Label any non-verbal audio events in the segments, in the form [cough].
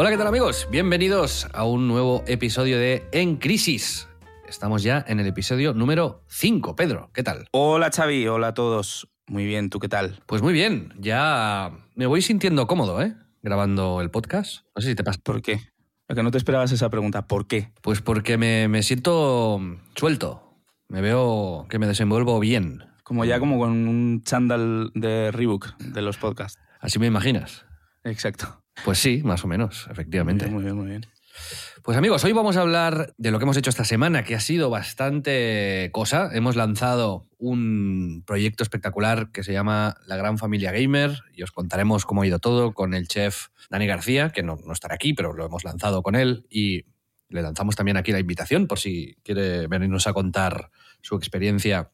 Hola, ¿qué tal amigos? Bienvenidos a un nuevo episodio de En Crisis. Estamos ya en el episodio número 5. Pedro, ¿qué tal? Hola Xavi, hola a todos. Muy bien, ¿tú qué tal? Pues muy bien, ya me voy sintiendo cómodo, ¿eh? Grabando el podcast. No sé si te pasa. ¿Por qué? Lo que no te esperabas esa pregunta, ¿por qué? Pues porque me, me siento suelto. Me veo que me desenvuelvo bien. Como ya como con un chándal de Reebok de los podcasts. Así me imaginas. Exacto. Pues sí, más o menos, efectivamente. Muy bien, muy bien. Pues amigos, hoy vamos a hablar de lo que hemos hecho esta semana, que ha sido bastante cosa. Hemos lanzado un proyecto espectacular que se llama La Gran Familia Gamer y os contaremos cómo ha ido todo con el chef Dani García, que no, no estará aquí, pero lo hemos lanzado con él y le lanzamos también aquí la invitación por si quiere venirnos a contar su experiencia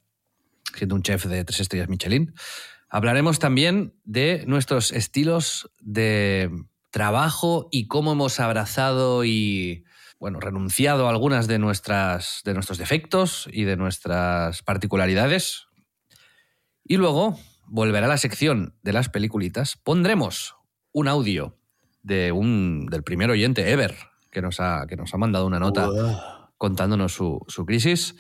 siendo un chef de tres estrellas Michelin. Hablaremos también de nuestros estilos de trabajo y cómo hemos abrazado y bueno, renunciado a algunas de, nuestras, de nuestros defectos y de nuestras particularidades. Y luego volverá la sección de las peliculitas. Pondremos un audio de un, del primer oyente ever que nos ha, que nos ha mandado una nota contándonos su, su crisis.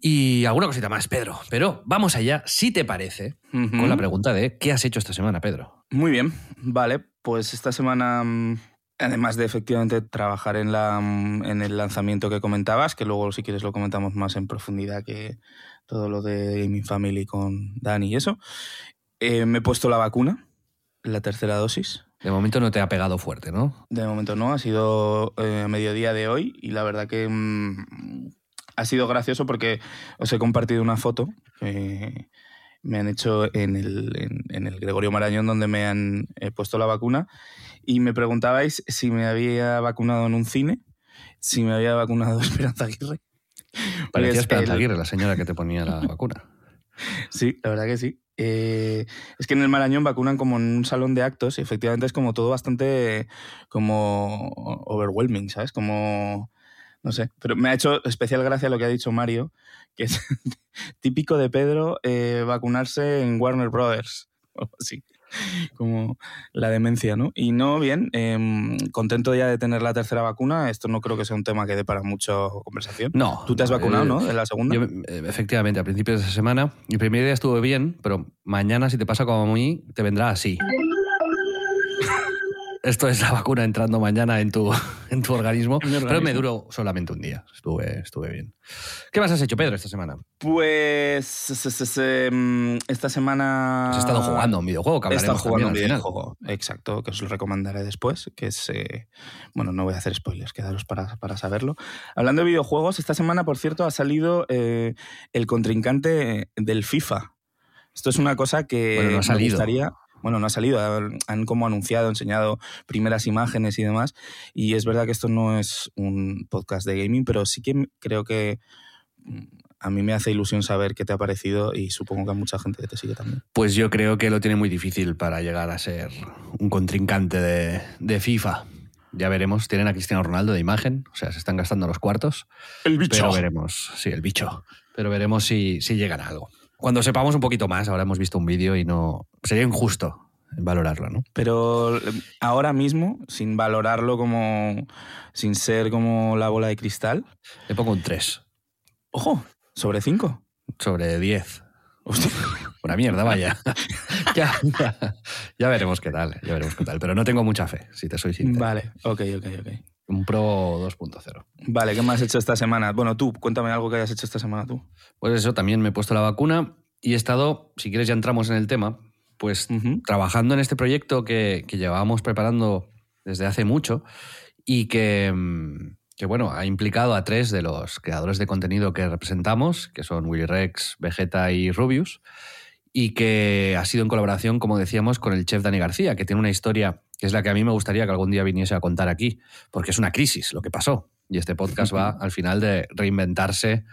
Y alguna cosita más, Pedro. Pero vamos allá, si te parece, con la pregunta de ¿qué has hecho esta semana, Pedro? Muy bien, vale. Pues esta semana, mm, además de efectivamente trabajar en, la, mm, en el lanzamiento que comentabas, que luego si quieres lo comentamos más en profundidad que todo lo de Gaming Family con Dani y eso, eh, me he puesto la vacuna, la tercera dosis. De momento no te ha pegado fuerte, ¿no? De momento no, ha sido eh, a mediodía de hoy y la verdad que mm, ha sido gracioso porque os he compartido una foto que me han hecho en el, en, en el Gregorio Marañón donde me han eh, puesto la vacuna y me preguntabais si me había vacunado en un cine, si me había vacunado [laughs] Esperanza Aguirre. Parecía Pues Esperanza el- Aguirre, la señora que te ponía la [laughs] vacuna. Sí, la verdad que sí. Eh, es que en el Marañón vacunan como en un salón de actos y efectivamente es como todo bastante como overwhelming, ¿sabes? Como, no sé, pero me ha hecho especial gracia lo que ha dicho Mario, que es [laughs] típico de Pedro eh, vacunarse en Warner Brothers, o así, como la demencia, ¿no? Y no, bien, em, contento ya de tener la tercera vacuna, esto no creo que sea un tema que dé para mucha conversación. No. Tú te has no, vacunado, eh, ¿no? De la segunda. Yo, eh, efectivamente, a principios de esa semana. El primer día estuve bien, pero mañana, si te pasa como a mí, te vendrá así. Esto es la vacuna entrando mañana en tu, [laughs] en tu organismo, En pero me duró solamente un día. Estuve, estuve bien. ¿Qué más has hecho, Pedro, esta semana? Pues mm, esta semana... Has estado jugando un videojuego que He estado hablaremos jugando un también al final. videojuego, exacto, que os lo recomendaré después, que es... eh, bueno, no voy a hacer spoilers, quedaros para, para saberlo. Hablando de videojuegos, esta semana, por cierto, ha salido eh, el contrincante del FIFA. Esto es una cosa que Bueno, no ha me salido. gustaría... Bueno, no ha salido, han, como anunciado, enseñado primeras imágenes y demás, y es verdad que esto no es un podcast de gaming, pero sí que creo que mm, a mí me hace ilusión saber qué te ha parecido y supongo que a mucha gente que te sigue también. Pues yo creo que lo tiene muy difícil para llegar a ser un contrincante de, de FIFA. Ya veremos. Tienen a Cristiano Ronaldo de imagen, o sea, se están gastando los cuartos. El Pero veremos, sí, el bicho. Pero veremos si, si llegará a algo. Cuando sepamos un poquito más, ahora hemos visto un vídeo y no. Sería injusto valorarlo, ¿no? Pero eh, ahora mismo, sin valorarlo como. sin ser como la bola de cristal. Le pongo un 3 ¡Ojo! Sobre 5. sobre 10. [laughs] Una mierda, vaya. [laughs] ya, ya, veremos qué tal, ya veremos qué tal. Pero no tengo mucha fe, si te soy sincero. Vale, ok, ok, ok. Un Pro 2.0. Vale, ¿qué más has hecho esta semana? Bueno, tú, cuéntame algo que hayas hecho esta semana tú. Pues eso, también me he puesto la vacuna y he estado, si quieres ya entramos en el tema, pues trabajando en este proyecto que, que llevábamos preparando desde hace mucho y que, mm, que, bueno, ha implicado a tres de los creadores de contenido que representamos, que son Willy Rex, Vegeta y Rubius, y que ha sido en colaboración, como decíamos, con el chef Dani García, que tiene una historia que es la que a mí me gustaría que algún día viniese a contar aquí, porque es una crisis lo que pasó. Y este podcast va al final de reinventarse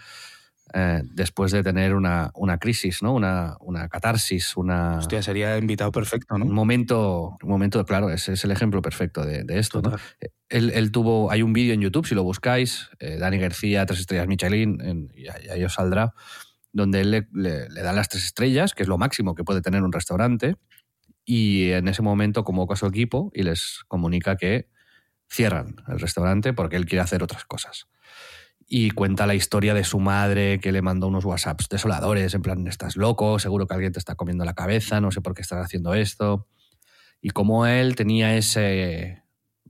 eh, después de tener una, una crisis, ¿no? Una, una, catarsis, una... Hostia, sería invitado perfecto, ¿no? Un momento, un momento claro, ese es el ejemplo perfecto de, esto, ¿no? Él, él, tuvo, hay un vídeo en YouTube, si lo buscáis, eh, Dani García, tres estrellas Michelin, y ahí os saldrá, donde él le, le, le dan las tres estrellas, que es lo máximo que puede tener un restaurante, y en ese momento convoca a su equipo y les comunica que cierran el restaurante porque él quiere hacer otras cosas y cuenta la historia de su madre que le mandó unos WhatsApps desoladores, en plan, estás loco, seguro que alguien te está comiendo la cabeza, no sé por qué estás haciendo esto. Y cómo él tenía ese,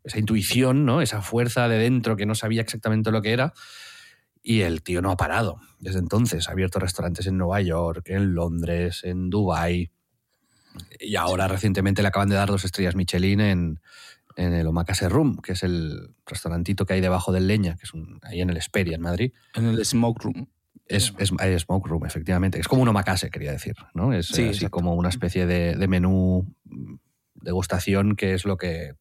esa intuición, ¿no? esa fuerza de dentro que no sabía exactamente lo que era. Y el tío no ha parado. Desde entonces ha abierto restaurantes en Nueva York, en Londres, en Dubái. Y ahora recientemente le acaban de dar dos estrellas Michelin en, en el Omakase Room, que es el restaurantito que hay debajo del Leña, que es un, ahí en el Esperia, en Madrid. En el Smoke Room. Es, es, hay Smoke Room, efectivamente. Es como un omakase, quería decir. ¿no? Es sí, así como una especie de, de menú degustación que es lo que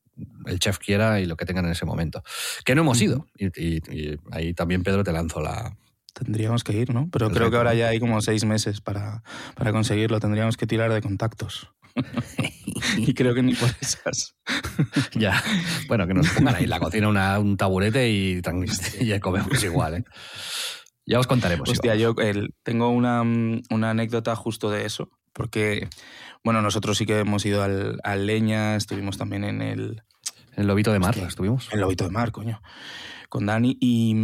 el chef quiera y lo que tengan en ese momento. Que no hemos ido. Y, y, y ahí también, Pedro, te lanzo la, Tendríamos que ir, ¿no? Pero Perfecto. creo que ahora ya hay como seis meses para, para conseguirlo. Tendríamos que tirar de contactos. [laughs] y creo que ni por esas. [laughs] ya. Bueno, que nos pongan ahí en la cocina una, un taburete y, y [laughs] ya comemos igual, ¿eh? Ya os contaremos. Hostia, yo el, tengo una, una, anécdota justo de eso, porque, bueno, nosotros sí que hemos ido al, al Leña, estuvimos también en el... En el Lobito de Mar, Hostia, estuvimos. En el Lobito de Mar, coño, con Dani, y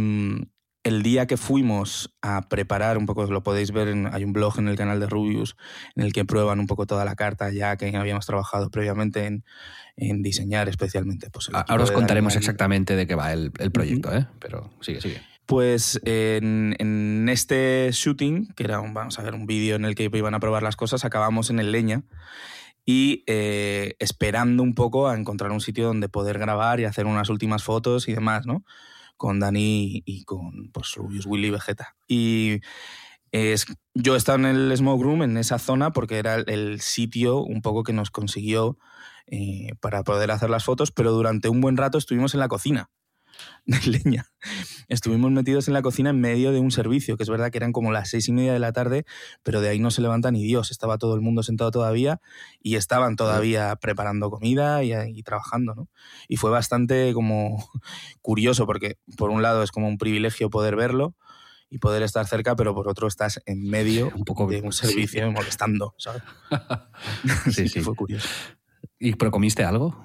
el día que fuimos a preparar un poco, lo podéis ver, en, hay un blog en el canal de Rubius en el que prueban un poco toda la carta ya que habíamos trabajado previamente en, en diseñar especialmente. Pues, Ahora os contaremos exactamente de qué va el, el proyecto, ¿eh? pero sigue, sigue. Pues en, en, este shooting, que era un, vamos a ver, un vídeo en el que iban a probar las cosas, acabamos en el Leña y eh, esperando un poco a encontrar un sitio donde poder grabar y hacer unas últimas fotos y demás, ¿no? Con Dani y con pues, Rubius, Willy Vegeta. Y es, yo estaba en el Smoke Room, en esa zona, porque era el sitio un poco que nos consiguió eh, para poder hacer las fotos, pero durante un buen rato estuvimos en la cocina [laughs] de leña. Estuvimos metidos en la cocina en medio de un servicio, que es verdad que eran como las seis y media de la tarde, pero de ahí no se levanta ni Dios. Estaba todo el mundo sentado todavía y estaban todavía preparando comida y, y trabajando, ¿no? Y fue bastante como [laughs] curioso, porque por un lado es como un privilegio poder verlo, y poder estar cerca, pero por otro estás en medio un poco, de un servicio sí. molestando, ¿sabes? [laughs] sí, sí. Fue curioso. ¿Y pero comiste algo?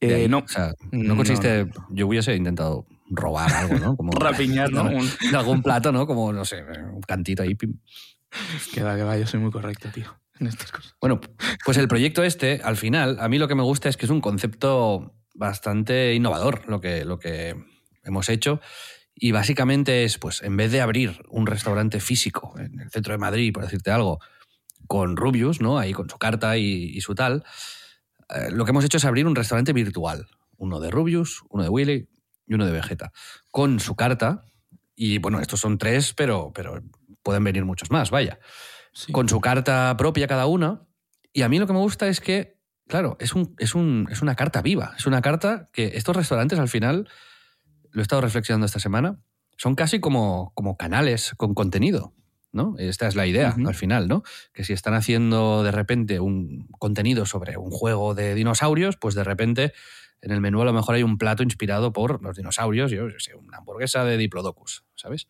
Eh, no. O sea, no consiste. No, no. Yo hubiese intentado robar algo, ¿no? Como, [laughs] Rapiñar, ¿no? [laughs] Un... Algún plato, ¿no? Como, no sé, un cantito ahí. Que va, que va, yo soy muy correcto, tío. En estas cosas. Bueno, pues el proyecto este, al final, a mí lo que me gusta es que es un concepto bastante innovador lo que, lo que hemos hecho. Y básicamente es, pues, en vez de abrir un restaurante físico en el centro de Madrid, por decirte algo, con Rubius, ¿no? Ahí con su carta y, y su tal, lo que hemos hecho es abrir un restaurante virtual. Uno de Rubius, uno de Willy y uno de Vegeta. Con su carta, y bueno, estos son tres, pero, pero pueden venir muchos más, vaya. Sí. Con su carta propia cada una. Y a mí lo que me gusta es que, claro, es, un, es, un, es una carta viva. Es una carta que estos restaurantes al final lo he estado reflexionando esta semana, son casi como, como canales con contenido. ¿No? Esta es la idea uh -huh. al final, ¿no? Que si están haciendo de repente un contenido sobre un juego de dinosaurios, pues de repente en el menú a lo mejor hay un plato inspirado por los dinosaurios, yo sé, una hamburguesa de Diplodocus, ¿sabes?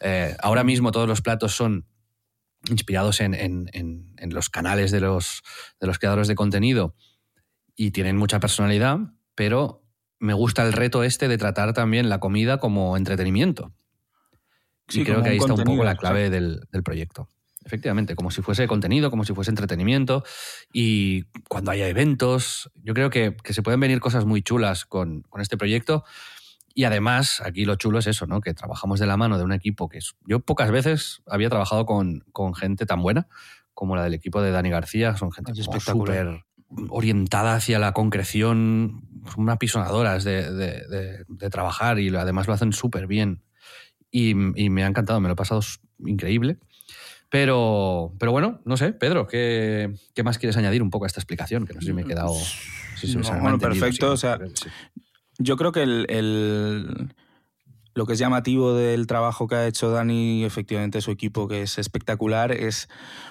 Eh, ahora mismo todos los platos son inspirados en, en, en, en los canales de los, de los creadores de contenido y tienen mucha personalidad, pero me gusta el reto este de tratar también la comida como entretenimiento. Sí, y creo que ahí está un poco la clave del, del, proyecto. efectivamente, como si fuese contenido, como si fuese entretenimiento. Y cuando haya eventos, yo creo que, se pueden venir cosas muy chulas con, este proyecto. Y además, aquí lo chulo es eso, ¿no? Que trabajamos de la mano de un equipo que yo pocas veces había trabajado con, gente tan buena como la del equipo de Dani García. Son gente súper orientada hacia la concreción, unas pisonadoras de, de, trabajar y además lo hacen súper bien. Y, y, me ha encantado, me lo he pasado increíble. Pero, pero bueno, no sé, Pedro, ¿qué, ¿qué, más quieres añadir un poco a esta explicación? Que no sé si me he quedado. bueno, perfecto. o sea, yo creo que el, lo que es llamativo del trabajo que ha hecho Dani, efectivamente su equipo, que es espectacular, es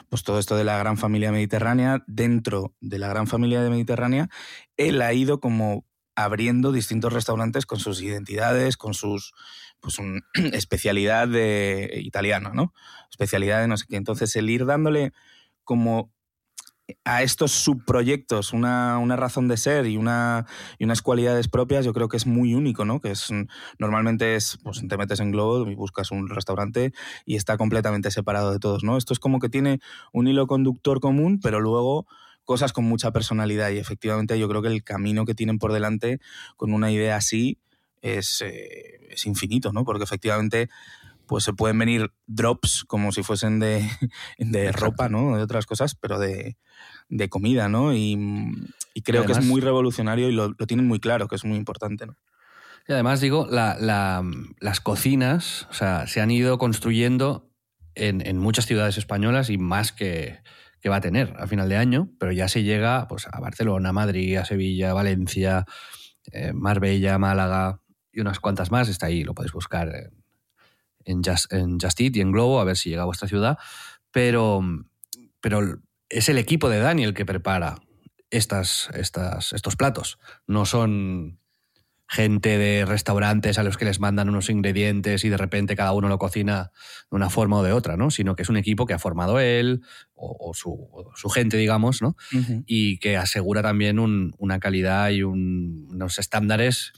pues todo esto de la gran familia mediterránea. Dentro de la gran familia de Mediterránea, él ha ido como abriendo distintos restaurantes con sus identidades, con sus pues un [clears throat] especialidad de italiana, ¿no? Especialidad de no sé qué. Entonces, el ir dándole como a estos subproyectos una, una razón de ser y, una, y unas cualidades propias, yo creo que es muy único, ¿no? Que es normalmente es, pues te metes en Globo y buscas un restaurante y está completamente separado de todos, ¿no? Esto es como que tiene un hilo conductor común, pero luego cosas con mucha personalidad y efectivamente yo creo que el camino que tienen por delante con una idea así es, eh, es infinito, ¿no? Porque efectivamente pues se pueden venir drops como si fuesen de, [laughs] de ropa, ¿no? De otras cosas, pero de, de comida, ¿no? Y, creo que es muy revolucionario y lo, tienen muy claro, que es muy importante, ¿no? Y además, digo, las cocinas, o sea, se han ido construyendo en, en muchas ciudades españolas y más que, que, va a tener a final de año, pero ya se llega pues, a Barcelona, Madrid, a Sevilla, Valencia, eh, Marbella, Málaga y unas cuantas más. Está ahí, lo podéis buscar en, Just, en y en Globo, a ver si llega a vuestra ciudad. Pero, pero es el equipo de Daniel que prepara estas, estas, estos platos. No son gente de restaurantes a los que les mandan unos ingredientes y de repente cada uno lo cocina de una forma o de otra, ¿no? Sino que es un equipo que ha formado él o, su, gente, digamos, ¿no? Y que asegura también una calidad y unos estándares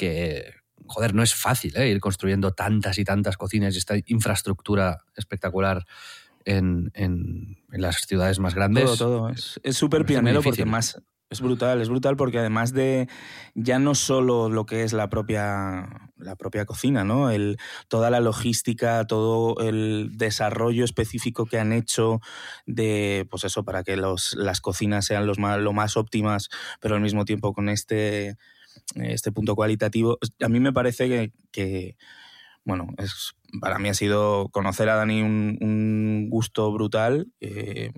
que, joder, no es fácil ¿eh? ir construyendo tantas y tantas cocinas y esta infraestructura espectacular en, las ciudades más grandes. Todo, todo. Es súper pionero porque más, es brutal, es brutal porque además de ya no solo lo que es la propia, la propia cocina, ¿no? El, toda la logística, todo el desarrollo específico que han hecho de, pues eso, para que los, las cocinas sean los más, lo más óptimas, pero al mismo tiempo con este, este punto cualitativo, a mí me parece que, bueno, es, para mí ha sido conocer a Dani un, gusto brutal. Eh,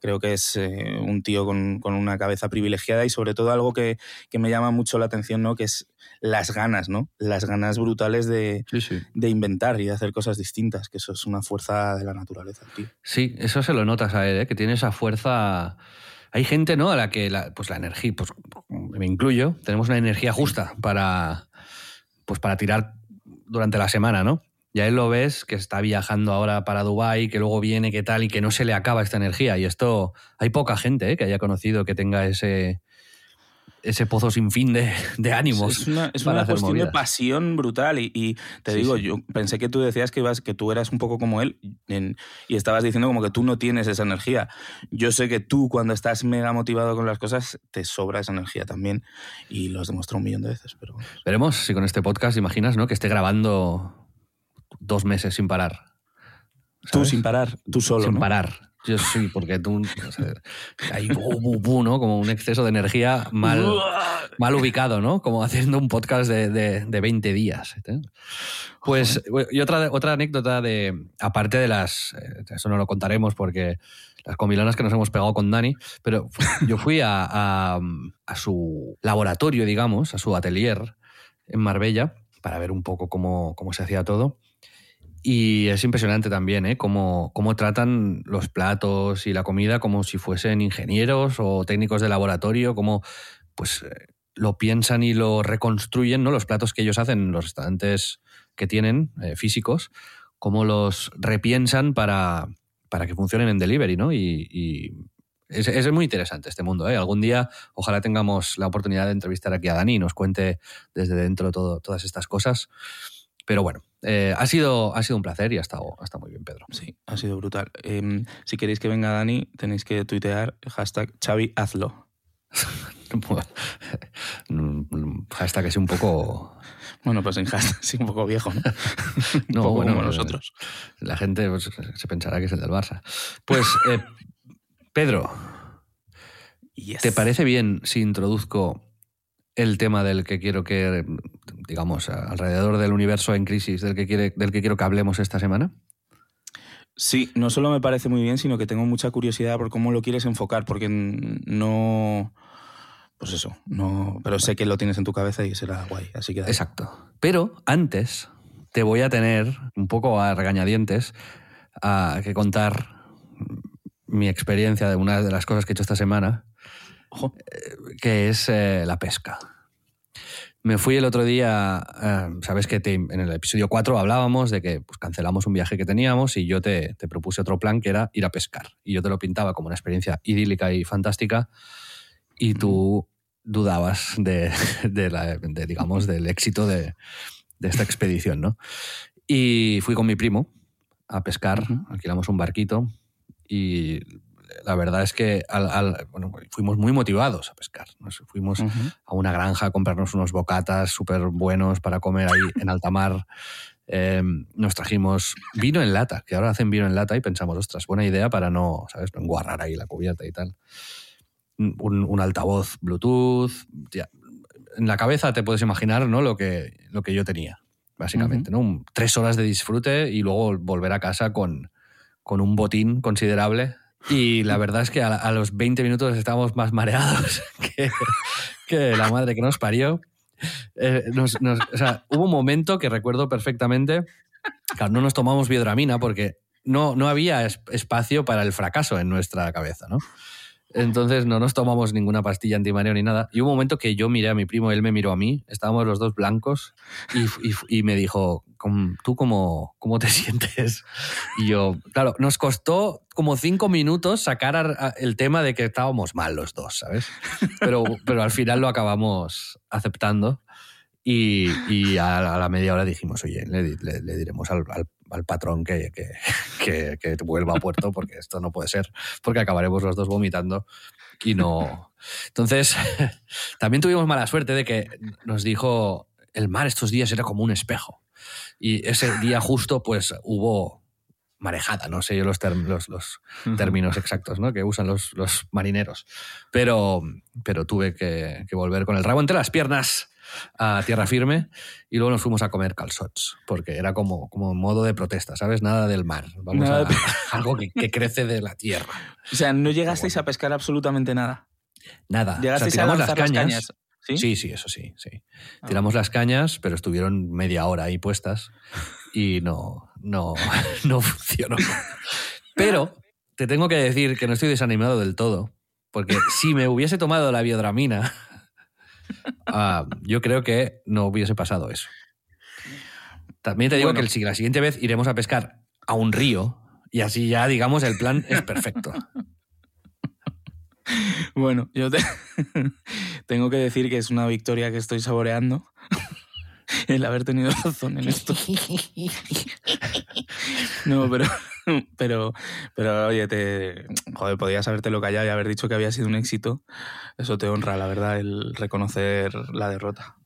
Creo que es eh, un tío con, una cabeza privilegiada y sobre todo algo que, me llama mucho la atención, ¿no? Que es las ganas, ¿no? Las ganas brutales de, de inventar y de hacer cosas distintas, que eso es una fuerza de la naturaleza, tío. Sí, eso se lo notas a él, ¿eh? que tiene esa fuerza... Hay gente, ¿no? A la que la, pues la energía, pues me incluyo, tenemos una energía justa para, pues para tirar durante la semana, ¿no? ya él lo ves que está viajando ahora para Dubái, que luego viene, que tal, y que no se le acaba esta energía. Y esto, hay poca gente ¿eh? que haya conocido que tenga ese, ese pozo sin fin de, ánimos. Es una, es una cuestión de pasión brutal. Y, te digo, yo pensé que tú decías que, ibas, que tú eras un poco como él y estabas diciendo como que tú no tienes esa energía. Yo sé que tú, cuando estás mega motivado con las cosas, te sobra esa energía también. Y lo has demostrado un millón de veces. Pero... Veremos si con este podcast, imaginas, ¿no? Que esté grabando dos meses sin parar. Tú sin parar, tú solo. Sin parar. Yo sí, porque tú. hay ¿no? Como un exceso de energía mal, mal ubicado, ¿no? Como haciendo un podcast de, de, 20 días. ¿eh? Pues, y otra, otra anécdota de. Aparte de las. Eh, eso no lo contaremos porque las comilonas que nos hemos pegado con Dani, pero yo fui a, a, a su laboratorio, digamos, a su atelier en Marbella, para ver un poco cómo, cómo se hacía todo. Y es impresionante también, ¿eh? Cómo, cómo, tratan los platos y la comida como si fuesen ingenieros o técnicos de laboratorio, cómo pues, eh, lo piensan y lo reconstruyen, ¿no? Los platos que ellos hacen en los restaurantes que tienen, eh, físicos, cómo los repiensan para, para que funcionen en delivery, ¿no? Y, es, es, muy interesante este mundo. ¿eh? Algún día ojalá tengamos la oportunidad de entrevistar aquí a Dani y nos cuente desde dentro todas estas cosas Pero bueno, eh, ha, sido, ha sido un placer y ha estado, ha estado muy bien, Pedro. Sí, ha sido brutal. Em, si queréis que venga Dani, tenéis que tuitear hashtag Xavi, hazlo. [laughs] hashtag es un poco... Bueno, pues en hashtag sí, un poco viejo, ¿no? [laughs] no, poco bueno, como nosotros. La gente pues, se pensará que es el del Barça. Pues, eh, Pedro, Yes. ¿te parece bien si introduzco el tema del que quiero que, digamos, alrededor del universo en crisis, del que, quiere, del que quiero que hablemos esta semana? Sí, no solo me parece muy bien, sino que tengo mucha curiosidad por cómo lo quieres enfocar, porque no... Pues eso, no, pero sé que lo tienes en tu cabeza y será guay, así que... dale. Exacto. Pero antes te voy a tener un poco a regañadientes a que contar mi experiencia de una de las cosas que he hecho esta semana, Ojo. que es eh, la pesca. Me fui el otro día, eh, sabes que te- en el episodio 4 hablábamos de que pues, cancelamos un viaje que teníamos y yo te, te propuse otro plan que era ir a pescar. Y yo te lo pintaba como una experiencia idílica y fantástica y tú dudabas de, [laughs] de la- de, digamos, del éxito de, de esta expedición, ¿no? Y fui con mi primo a pescar, alquilamos un barquito y la verdad es que al- al- bueno, fuimos muy motivados a pescar. Nos fuimos a una granja a comprarnos unos bocatas súper buenos para comer ahí en alta mar. Eh, nos trajimos vino en lata, que ahora hacen vino en lata y pensamos, ostras, buena idea para no, ¿sabes?, no enguarrar ahí la cubierta y tal. Un, un altavoz Bluetooth. ya. En la cabeza te puedes imaginar ¿no? lo, que, lo que yo tenía, básicamente. ¿no? Un- tres horas de disfrute y luego volver a casa con, con un botín considerable. Y la verdad es que a, los 20 minutos estábamos más mareados [laughs] que, la madre que nos parió. Eh, hubo un momento que recuerdo perfectamente. No nos tomamos biodramina porque no, no había es- espacio para el fracaso en nuestra cabeza, ¿no? Entonces no nos tomamos ninguna pastilla antimareo ni nada. Y hubo un momento que yo miré a mi primo, él me miró a mí, estábamos los dos blancos y, y- y me dijo, "¿Cómo- ¿tú cómo, cómo te [laughs] sientes? Y yo, claro, nos costó como cinco minutos sacar a- a- el tema de que estábamos mal los dos, ¿sabes? Pero, pero al final lo acabamos aceptando y, y a, la- a la media hora dijimos, oye, le, le- le diremos al, al- al patrón que, que, que- que vuelva a puerto porque esto no puede ser, porque acabaremos los dos vomitando y no... Entonces, [laughs] también tuvimos mala suerte de que nos dijo, el mar estos días era como un espejo. Y ese día justo, pues hubo marejada, no sé yo los, términos exactos ¿no? que usan los, los marineros. Pero, pero tuve que, que volver con el rabo entre las piernas a tierra firme y luego nos fuimos a comer calzots, porque era como, como modo de protesta, ¿sabes? Nada del mar, vamos a, de- [laughs] algo que, que crece de la tierra. O sea, no llegasteis a pescar absolutamente nada. Nada. O sea, Llegasteis a lanzar las cañas. ¿Sí? Sí, sí, eso sí, sí. Ah. Tiramos las cañas, pero estuvieron media hora ahí puestas y no, no, [laughs] no funcionó. Pero te tengo que decir que no estoy desanimado del todo, porque si me hubiese tomado la biodramina, [laughs] ah, yo creo que no hubiese pasado eso. También te digo Bueno. que el, si la siguiente vez iremos a pescar a un río y así ya, digamos, el plan es perfecto. [laughs] Bueno, yo te- [laughs] tengo que decir que es una victoria que estoy saboreando. [laughs] El haber tenido razón en esto. [laughs] No, pero, pero, pero oye, te, joder, podías habértelo callado y haber dicho que había sido un éxito. Eso te honra, la verdad, el reconocer la derrota.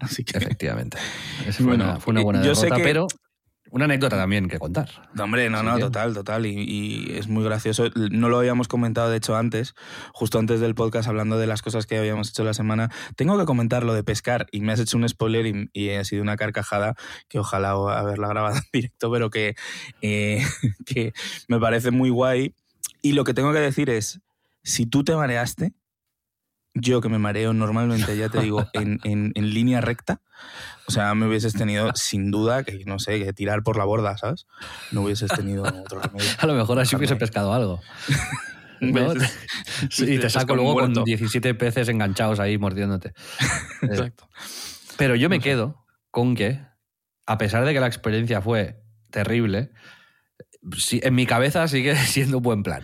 Así que, Efectivamente. Esa fue, Bueno, una, fue una buena yo sé derrota, que- pero una anécdota también que contar. No, hombre, no, no, total, total. Y, y es muy gracioso. No lo habíamos comentado, de hecho, antes, justo antes del podcast, hablando de las cosas que habíamos hecho la semana. Tengo que comentar lo de pescar y me has hecho un spoiler y, y ha sido una carcajada que ojalá haberla grabado en directo, pero que, eh, [laughs] que me parece muy guay. Y lo que tengo que decir es, si tú te mareaste, yo que me mareo normalmente, ya te digo, en, en- en línea recta, o sea, me hubieses tenido sin duda que, no sé, que tirar por la borda, ¿sabes? No hubieses tenido [laughs] otro remedio. A lo mejor así hubiese pescado algo. [laughs] ¿no? ¿Ves? Sí, [laughs] y te saco luego con muerto. 17 peces enganchados ahí mordiéndote. Eh, Exacto. Pero yo me quedo con que, a pesar de que la experiencia fue terrible, en mi cabeza sigue siendo un buen plan.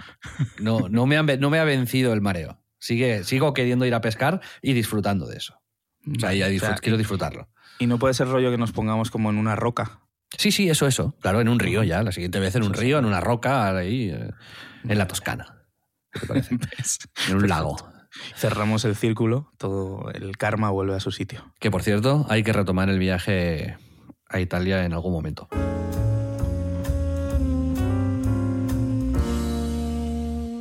No, no, me, han no me ha vencido el mareo. Sigue, sigo queriendo ir a pescar y disfrutando de eso. O sea, ya quiero disfrutarlo. Y no puede ser rollo que nos pongamos como en una roca. Sí, sí, eso, eso. Claro, en un río ya. La siguiente vez en un río, en una roca, ahí, eh, en la Toscana. ¿Qué te parece? [laughs] en un lago. Cerramos el círculo, todo el karma vuelve a su sitio. Que por cierto, hay que retomar el viaje a Italia en algún momento.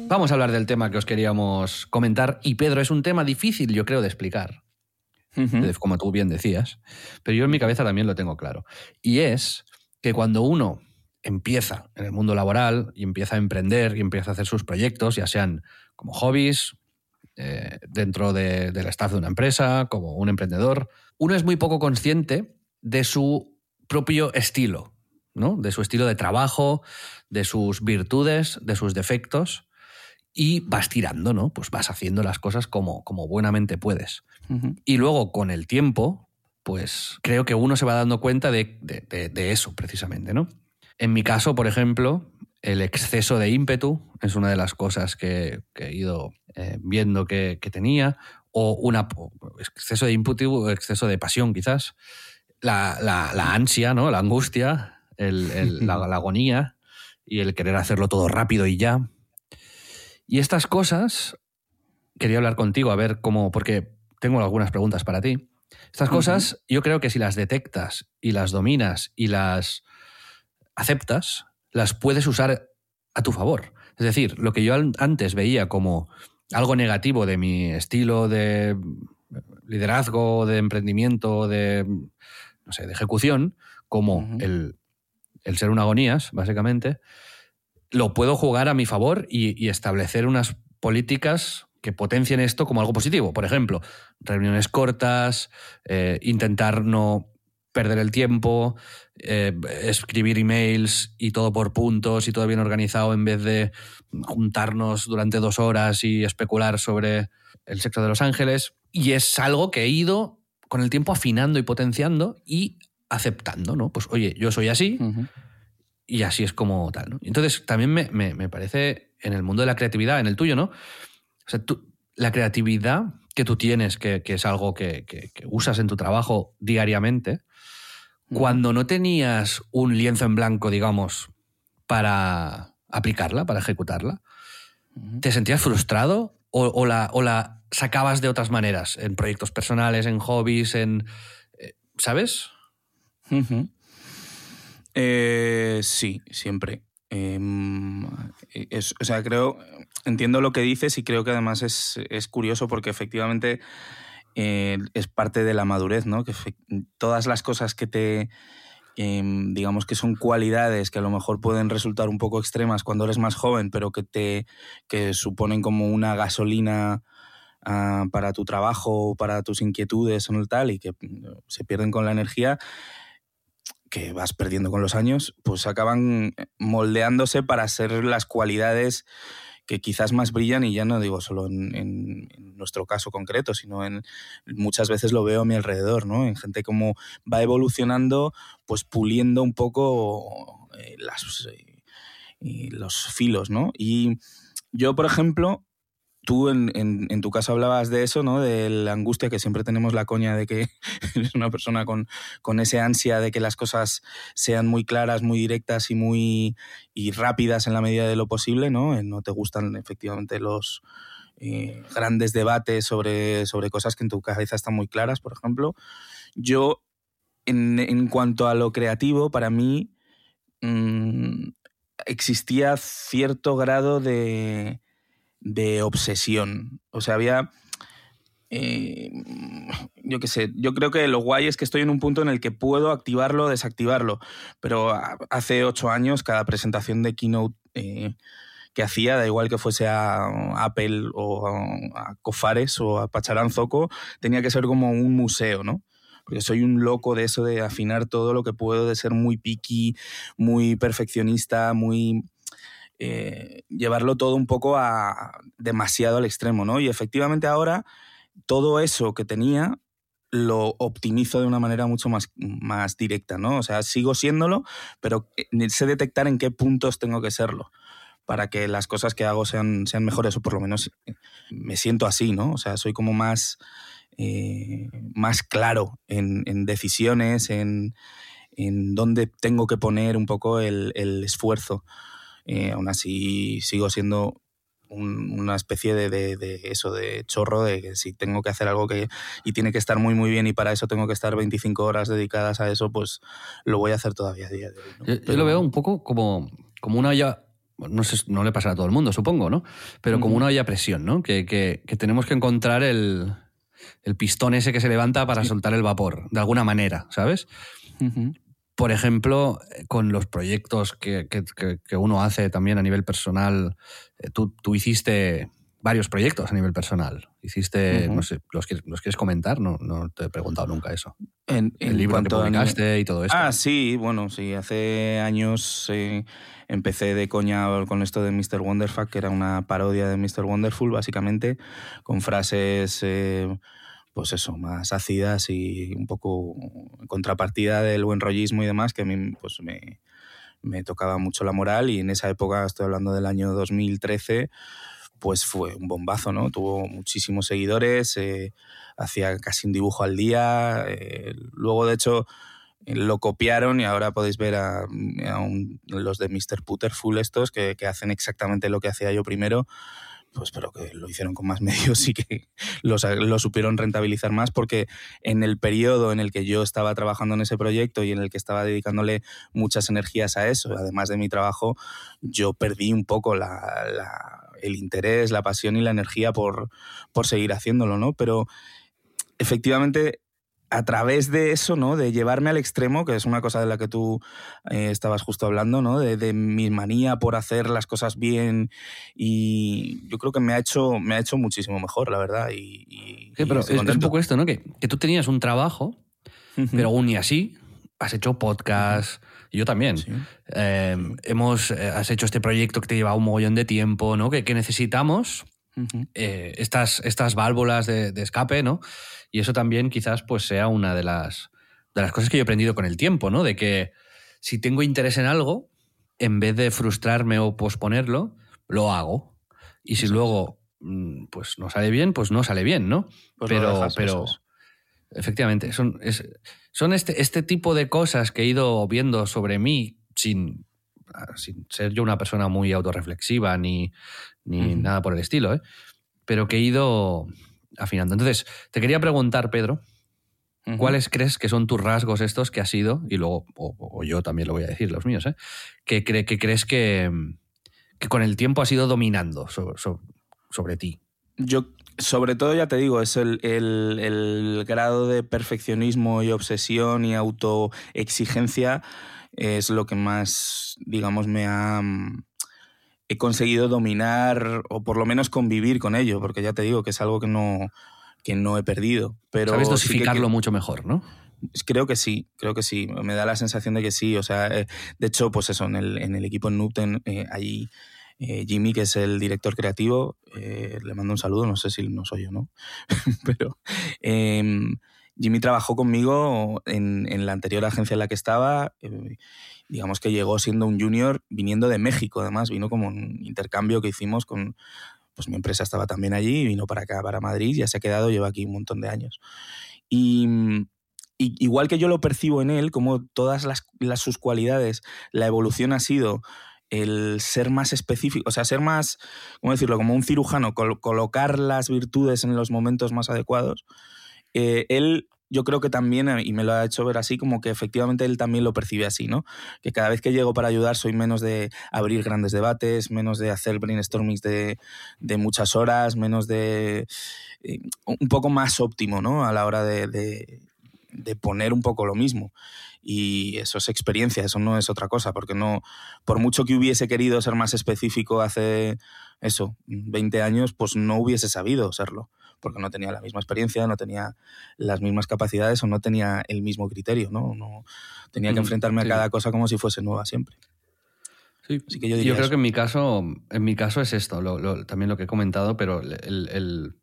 Vamos a hablar del tema que os queríamos comentar y Pedro, es un tema difícil yo creo de explicar, como tú bien decías, pero yo en mi cabeza también lo tengo claro. Y es que cuando uno empieza en el mundo laboral y empieza a emprender y empieza a hacer sus proyectos, ya sean como hobbies, eh, dentro del staff de una empresa, como un emprendedor, uno es muy poco consciente de su propio estilo, ¿no? de su estilo de trabajo, de sus virtudes, de sus defectos y vas tirando, ¿no? Pues vas haciendo las cosas como, como buenamente puedes. Y luego, con el tiempo, pues creo que uno se va dando cuenta de, eso, precisamente, ¿no? En mi caso, por ejemplo, el exceso de ímpetu es una de las cosas que, he ido eh, viendo que, tenía, o un exceso de ímpetu, exceso de pasión quizás, la, ansia, ¿no? la angustia, [laughs] la, agonía y el querer hacerlo todo rápido y ya. Y estas cosas, quería hablar contigo, a ver cómo, porque tengo algunas preguntas para ti. Estas cosas, yo creo que si las detectas y las dominas y las aceptas, las puedes usar a tu favor. Es decir, lo que yo antes veía como algo negativo de mi estilo de liderazgo, de emprendimiento, de, no sé, de ejecución, como el, el ser un agonías, básicamente, lo puedo jugar a mi favor y, establecer unas políticas que potencien esto como algo positivo. Por ejemplo, reuniones cortas, eh, intentar no perder el tiempo, eh, escribir emails y todo por puntos y todo bien organizado en vez de juntarnos durante dos horas y especular sobre el sexo de los ángeles. Y es algo que he ido con el tiempo afinando y potenciando y aceptando, ¿no? Pues oye, yo soy así, y así es como tal. ¿no? Entonces, también me, parece en el mundo de la creatividad, en el tuyo, ¿no? O sea, la creatividad que tú tienes, que, es algo que, usas en tu trabajo diariamente, cuando no tenías un lienzo en blanco, digamos, para aplicarla, para ejecutarla, ¿te sentías frustrado o, la, o, la, sacabas de otras maneras, en proyectos personales, en hobbies, en... Eh, ¿Sabes? Eh, sí, siempre. Em, o sea, creo, entiendo lo que dices y creo que además es, curioso porque efectivamente eh, es parte de la madurez, ¿no? Que todas las cosas que te, em, digamos que son cualidades que a lo mejor pueden resultar un poco extremas cuando eres más joven, pero que te que suponen como una gasolina ah, para tu trabajo, para tus inquietudes o tal, y que mm, se pierden con la energía, que vas perdiendo con los años, pues acaban moldeándose para ser las cualidades que quizás más brillan y ya no digo solo en, nuestro caso concreto, sino en muchas veces lo veo a mi alrededor, ¿no? En gente como va evolucionando, pues puliendo un poco eh, las, eh, los filos, ¿no? Y yo, por ejemplo, tú en, tu caso hablabas de eso, ¿no? De la angustia que siempre tenemos la coña de que [laughs] eres una persona con, con ese ansia de que las cosas sean muy claras, muy directas y muy y rápidas en la medida de lo posible, ¿no? Eh, no te gustan efectivamente los eh, grandes debates sobre, sobre cosas que en tu cabeza están muy claras, por ejemplo. Yo, en, cuanto a lo creativo, para mí mm, existía cierto grado de de obsesión. O sea, había... Eh, yo qué sé, yo creo que lo guay es que estoy en un punto en el que puedo activarlo o desactivarlo, pero hace ocho años cada presentación de Keynote eh, que hacía, da igual que fuese a Apple o a Cofares o a Pacharanzoco, tenía que ser como un museo, ¿no? Porque soy un loco de eso de afinar todo lo que puedo, de ser muy picky, muy perfeccionista, muy eh, llevarlo todo un poco a demasiado al extremo, ¿no? Y efectivamente ahora todo eso que tenía lo optimizo de una manera mucho más, más directa, ¿no? O sea, sigo siéndolo, pero eh, sé detectar en qué puntos tengo que serlo para que las cosas que hago sean, sean mejores, o por lo menos eh, me siento así, ¿no? O sea, soy como más más claro en, decisiones, en, en, dónde tengo que poner un poco el, esfuerzo. Eh, aún así sigo siendo una especie de, eso, de chorro, de que si tengo que hacer algo que y tiene que estar muy muy bien y para eso tengo que estar 25 horas dedicadas a eso, pues lo voy a hacer todavía a día de hoy. Yo, lo veo un poco como, como una olla, no, sé, no le pasará a todo el mundo, supongo, ¿no? Pero como una olla a presión, ¿no? Que, que, tenemos que encontrar el, el, pistón ese que se levanta para soltar el vapor, de alguna manera, ¿sabes? Por ejemplo, con los proyectos que, uno hace también a nivel personal, eh, tú, hiciste varios proyectos a nivel personal. Hiciste, no sé, ¿los, quieres comentar? No, no te he preguntado nunca eso. En, el libro que publicaste y todo esto. Ah, sí, bueno, sí. Hace años eh, empecé de coña con esto de Mr. Wonderfuck, que era una parodia de Mr. Wonderful, básicamente, con frases... Eh, pues eso, más ácidas y un poco contrapartida del buen rollismo y demás, que a mí pues me, me tocaba mucho la moral y en esa época, estoy hablando del año 2013, pues fue un bombazo, ¿no? Tuvo muchísimos seguidores, eh, hacía casi un dibujo al día, eh, luego de hecho lo copiaron y ahora podéis ver a, los de Mr. Putterful estos que, que, hacen exactamente lo que hacía yo primero pues pero que lo hicieron con más [laughs] medios y que lo, supieron rentabilizar más porque en el periodo en el que yo estaba trabajando en ese proyecto y en el que estaba dedicándole muchas energías a eso, además de mi trabajo, yo perdí un poco el interés, la pasión y la energía por, por seguir haciéndolo, ¿no? Pero efectivamente a través de eso, ¿no? De llevarme al extremo, que es una cosa de la que tú eh, estabas justo hablando, ¿no? De, mi manía por hacer las cosas bien y yo creo que me ha hecho, me ha hecho muchísimo mejor, la verdad. Y, pero es, un poco esto, ¿no? Que, tú tenías un trabajo, pero aún y así has hecho podcast. Yo también. Em, hemos, eh, has hecho este proyecto que te lleva un mogollón de tiempo, ¿no? Que, que necesitamos eh, estas, estas válvulas de, de escape, ¿no? Y eso también quizás pues sea una de las, de las cosas que yo he aprendido con el tiempo, ¿no? De que si tengo interés en algo, en vez de frustrarme o posponerlo, lo hago. Y si luego mm, pues no sale bien, pues no sale bien, ¿no? Pues pero, pero efectivamente, son, son este, este tipo de cosas que he ido viendo sobre mí sin, sin ser yo una persona muy autorreflexiva ni, ni nada por el estilo, ¿eh? pero que he ido afinando. Entonces, te quería preguntar, Pedro, ¿cuáles crees que son tus rasgos estos que has sido, y luego, o, yo también lo voy a decir, los míos, ¿eh? que, que crees que, que, con el tiempo has ido dominando sobre, ti? Yo, sobre todo, ya te digo, es el, el, grado de perfeccionismo y obsesión y autoexigencia es lo que más, digamos, me ha he conseguido dominar o por lo menos convivir con ello, porque ya te digo que es algo que no, que no he perdido. Pero Sabes dosificarlo mucho mejor, ¿no? Creo que sí, creo que sí. Me da la sensación de que sí. O sea, eh, de hecho, pues eso, en el, en el equipo en Newton, eh, allí eh, Jimmy, que es el director creativo, le mando un saludo, no sé si no soy yo, ¿no? [laughs] Pero em, Jimmy trabajó conmigo en, en, la anterior agencia en la que estaba digamos que llegó siendo un junior viniendo de México, además, vino como un intercambio que hicimos con, pues mi empresa estaba también allí, vino para acá, para Madrid, ya se ha quedado, lleva aquí un montón de años. Y, igual que yo lo percibo en él, como todas las, sus cualidades, la evolución ha sido el ser más específico, o sea, ser más, ¿cómo decirlo?, como un cirujano, colocar las virtudes en los momentos más adecuados. Eh, él yo creo que también, y me lo ha hecho ver así, como que efectivamente él también lo percibe así, ¿no? Que cada vez que llego para ayudar soy menos de abrir grandes debates, menos de hacer brainstormings de, de muchas horas, menos de... Eh, un poco más óptimo, ¿no? A la hora de, de, poner un poco lo mismo. Y eso es experiencia, eso no es otra cosa, porque no, por mucho que hubiese querido ser más específico hace eso, 20 años, pues no hubiese sabido serlo porque no tenía la misma experiencia, no tenía las mismas capacidades o no tenía el mismo criterio, ¿no? no tenía que mm, enfrentarme a cada cosa como si fuese nueva siempre. Sí. que yo, creo que en mi caso, en mi caso es esto, también lo que he comentado, pero el,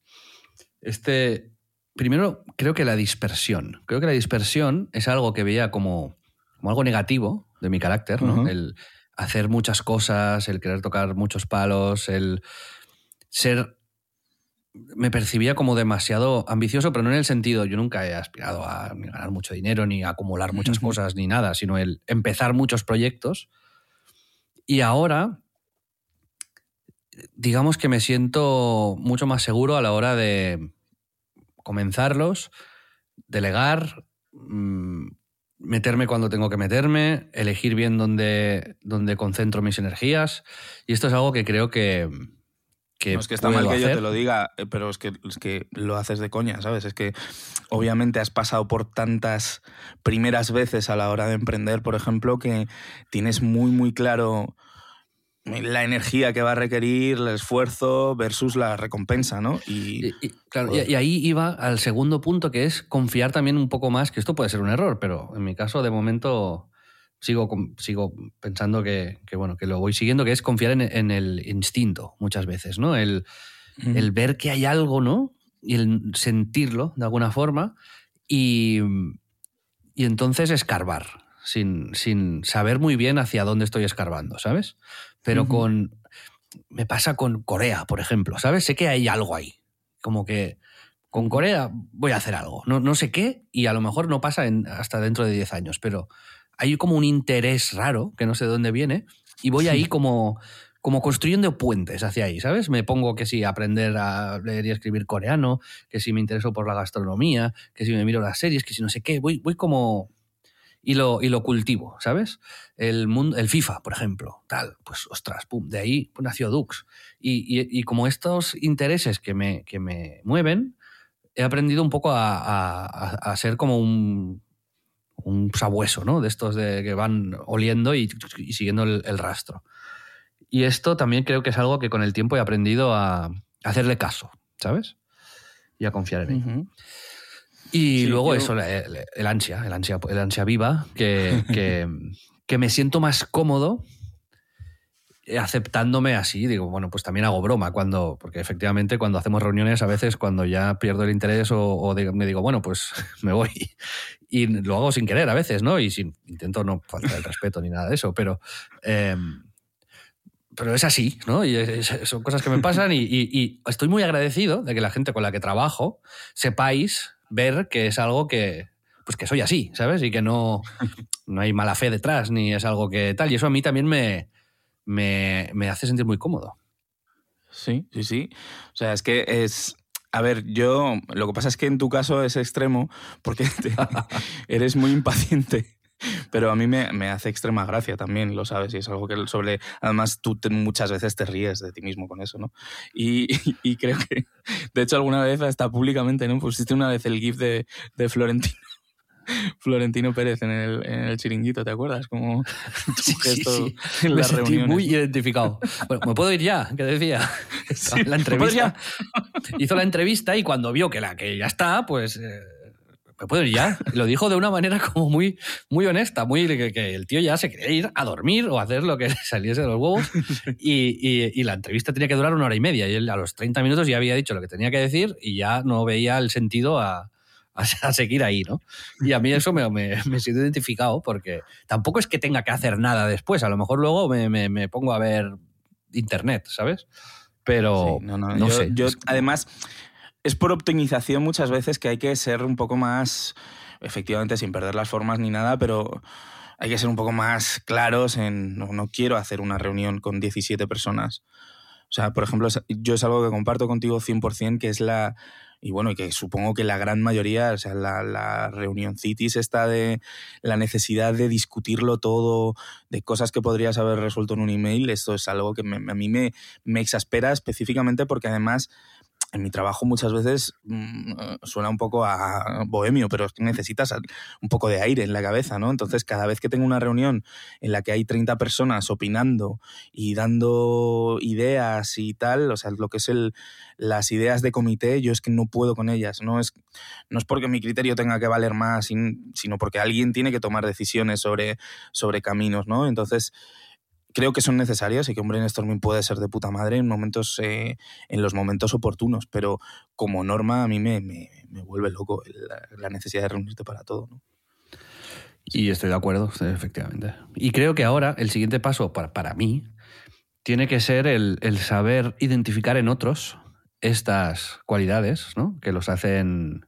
este, primero creo que la dispersión, creo que la dispersión es algo que veía como, como algo negativo de mi carácter, ¿no? El hacer muchas cosas, el querer tocar muchos palos, el ser me percibía como demasiado ambicioso, pero no en el sentido, yo nunca he aspirado a ganar mucho dinero, ni a acumular muchas cosas, ni nada, sino el empezar muchos proyectos. Y ahora, digamos que me siento mucho más seguro a la hora de comenzarlos, delegar, mm, meterme cuando tengo que meterme, elegir bien dónde, dónde concentro mis energías. Y esto es algo que creo que, no, es que está mal que yo te lo diga, eh, pero es que, es que lo haces de coña, ¿sabes? Es que obviamente has pasado por tantas primeras veces a la hora de emprender, por ejemplo, que tienes muy, muy claro la energía que va a requerir, el esfuerzo versus la recompensa, ¿no? Y, y, ahí iba al segundo punto, que es confiar también un poco más, que esto puede ser un error, pero en mi caso, de momento, sigo, sigo pensando que, bueno, que lo voy siguiendo, que es confiar en, el instinto muchas veces, ¿no? El, el, ver que hay algo, ¿no? Y el sentirlo de alguna forma y, y entonces escarbar, sin, sin, saber muy bien hacia dónde estoy escarbando, ¿sabes? Pero con... Me pasa con Corea, por ejemplo, ¿sabes? Sé que hay algo ahí. Como que con Corea voy a hacer algo. No, no sé qué y a lo mejor no pasa en, hasta dentro de 10 años, pero hay como un interés raro, que no sé de dónde viene, y voy ahí como, como construyendo puentes hacia ahí, ¿sabes? Me pongo que si aprender a leer y escribir coreano, que si me intereso por la gastronomía, que si me miro las series, que si no sé qué, voy, voy como... Y lo, y lo cultivo, ¿sabes? El, mundo, el FIFA, por ejemplo, tal, pues ostras, pum, de ahí nació Dux. Y, como estos intereses que me, que me mueven, he aprendido un poco a, a ser como un, un sabueso, ¿no? De estos de, que van oliendo y, siguiendo el, rastro. Y esto también creo que es algo que con el tiempo he aprendido a, hacerle caso, ¿sabes? Y a confiar en él. Y luego eso, el, ansia, el ansia, el ansia viva, que, que, [laughs] que me siento más cómodo aceptándome así, digo, bueno, pues también hago broma cuando, porque efectivamente cuando hacemos reuniones a veces cuando ya pierdo el interés o, me digo, bueno, pues [laughs] me voy. Y lo hago sin querer a veces, ¿no? Y sin, intento no faltar el respeto ni nada de eso, pero... Em, pero es así, ¿no? Y son cosas que me pasan y, estoy muy agradecido de que la gente con la que trabajo sepáis ver que es algo que, pues que soy así, ¿sabes? Y que no, no hay mala fe detrás, ni es algo que tal. Y eso a mí también me, me, hace sentir muy cómodo. Sí, sí, sí. O sea, es que es, a ver, yo lo que pasa es que en tu caso es extremo porque [laughs] eres muy impaciente. Pero a mí me, hace extrema gracia también, lo sabes, y es algo que sobre... Además, tú muchas veces te ríes de ti mismo con eso, ¿no? Y, creo que, de hecho, alguna vez hasta públicamente, ¿no? Pusiste una vez el gif de, de Florentino Florentino Pérez en el, en el chiringuito, ¿te acuerdas? Como [laughs] sí, sí, en las reuniones. muy identificado. Bueno, ¿me puedo ir ya? ¿Qué decía? [laughs] la entrevista. [laughs] Hizo la entrevista y cuando vio que la que ya está, pues eh, me puedo ir ya. Lo dijo de una manera como muy, muy honesta, muy que, el tío ya se quería ir a dormir o hacer lo que saliese de los huevos. Y, y, y, la entrevista tenía que durar una hora y media. Y él a los 30 minutos ya había dicho lo que tenía que decir y ya no veía el sentido a, [laughs] a, seguir ahí, ¿no? Y a mí eso me, me, me siento identificado porque tampoco es que tenga que hacer nada después, a lo mejor luego me, me pongo a ver internet, ¿sabes? Pero no, no, no sé. Yo, además, es por optimización muchas veces que hay que ser un poco más, efectivamente, sin perder las formas ni nada, pero hay que ser un poco más claros en, no, no quiero hacer una reunión con 17 personas. O sea, por ejemplo, yo es algo que comparto contigo 100%, que es la, y bueno, y que supongo que la gran mayoría, o sea, la, reunión cities está de la necesidad de discutirlo todo, de cosas que podrías haber resuelto en un email, esto es algo que a mí me, me exaspera específicamente porque además en mi trabajo muchas veces mm, suena un poco a bohemio, pero es que necesitas un poco de aire en la cabeza, ¿no? Entonces, cada vez que tengo una reunión en la que hay 30 personas opinando y dando ideas y tal, o sea, lo que es el, las ideas de comité, yo es que no puedo con ellas, no es, no es porque mi criterio tenga que valer más, sino porque alguien tiene que tomar decisiones sobre, sobre caminos, ¿no? Entonces, creo que son necesarias y que un brainstorming puede ser de puta madre en momentos eh, en los momentos oportunos, pero como norma a mí me, me, vuelve loco la, necesidad de reunirte para todo. ¿no? Y estoy de acuerdo, efectivamente. Y creo que ahora el siguiente paso para, para mí tiene que ser el, el saber identificar en otros estas cualidades, ¿no? Que los hacen,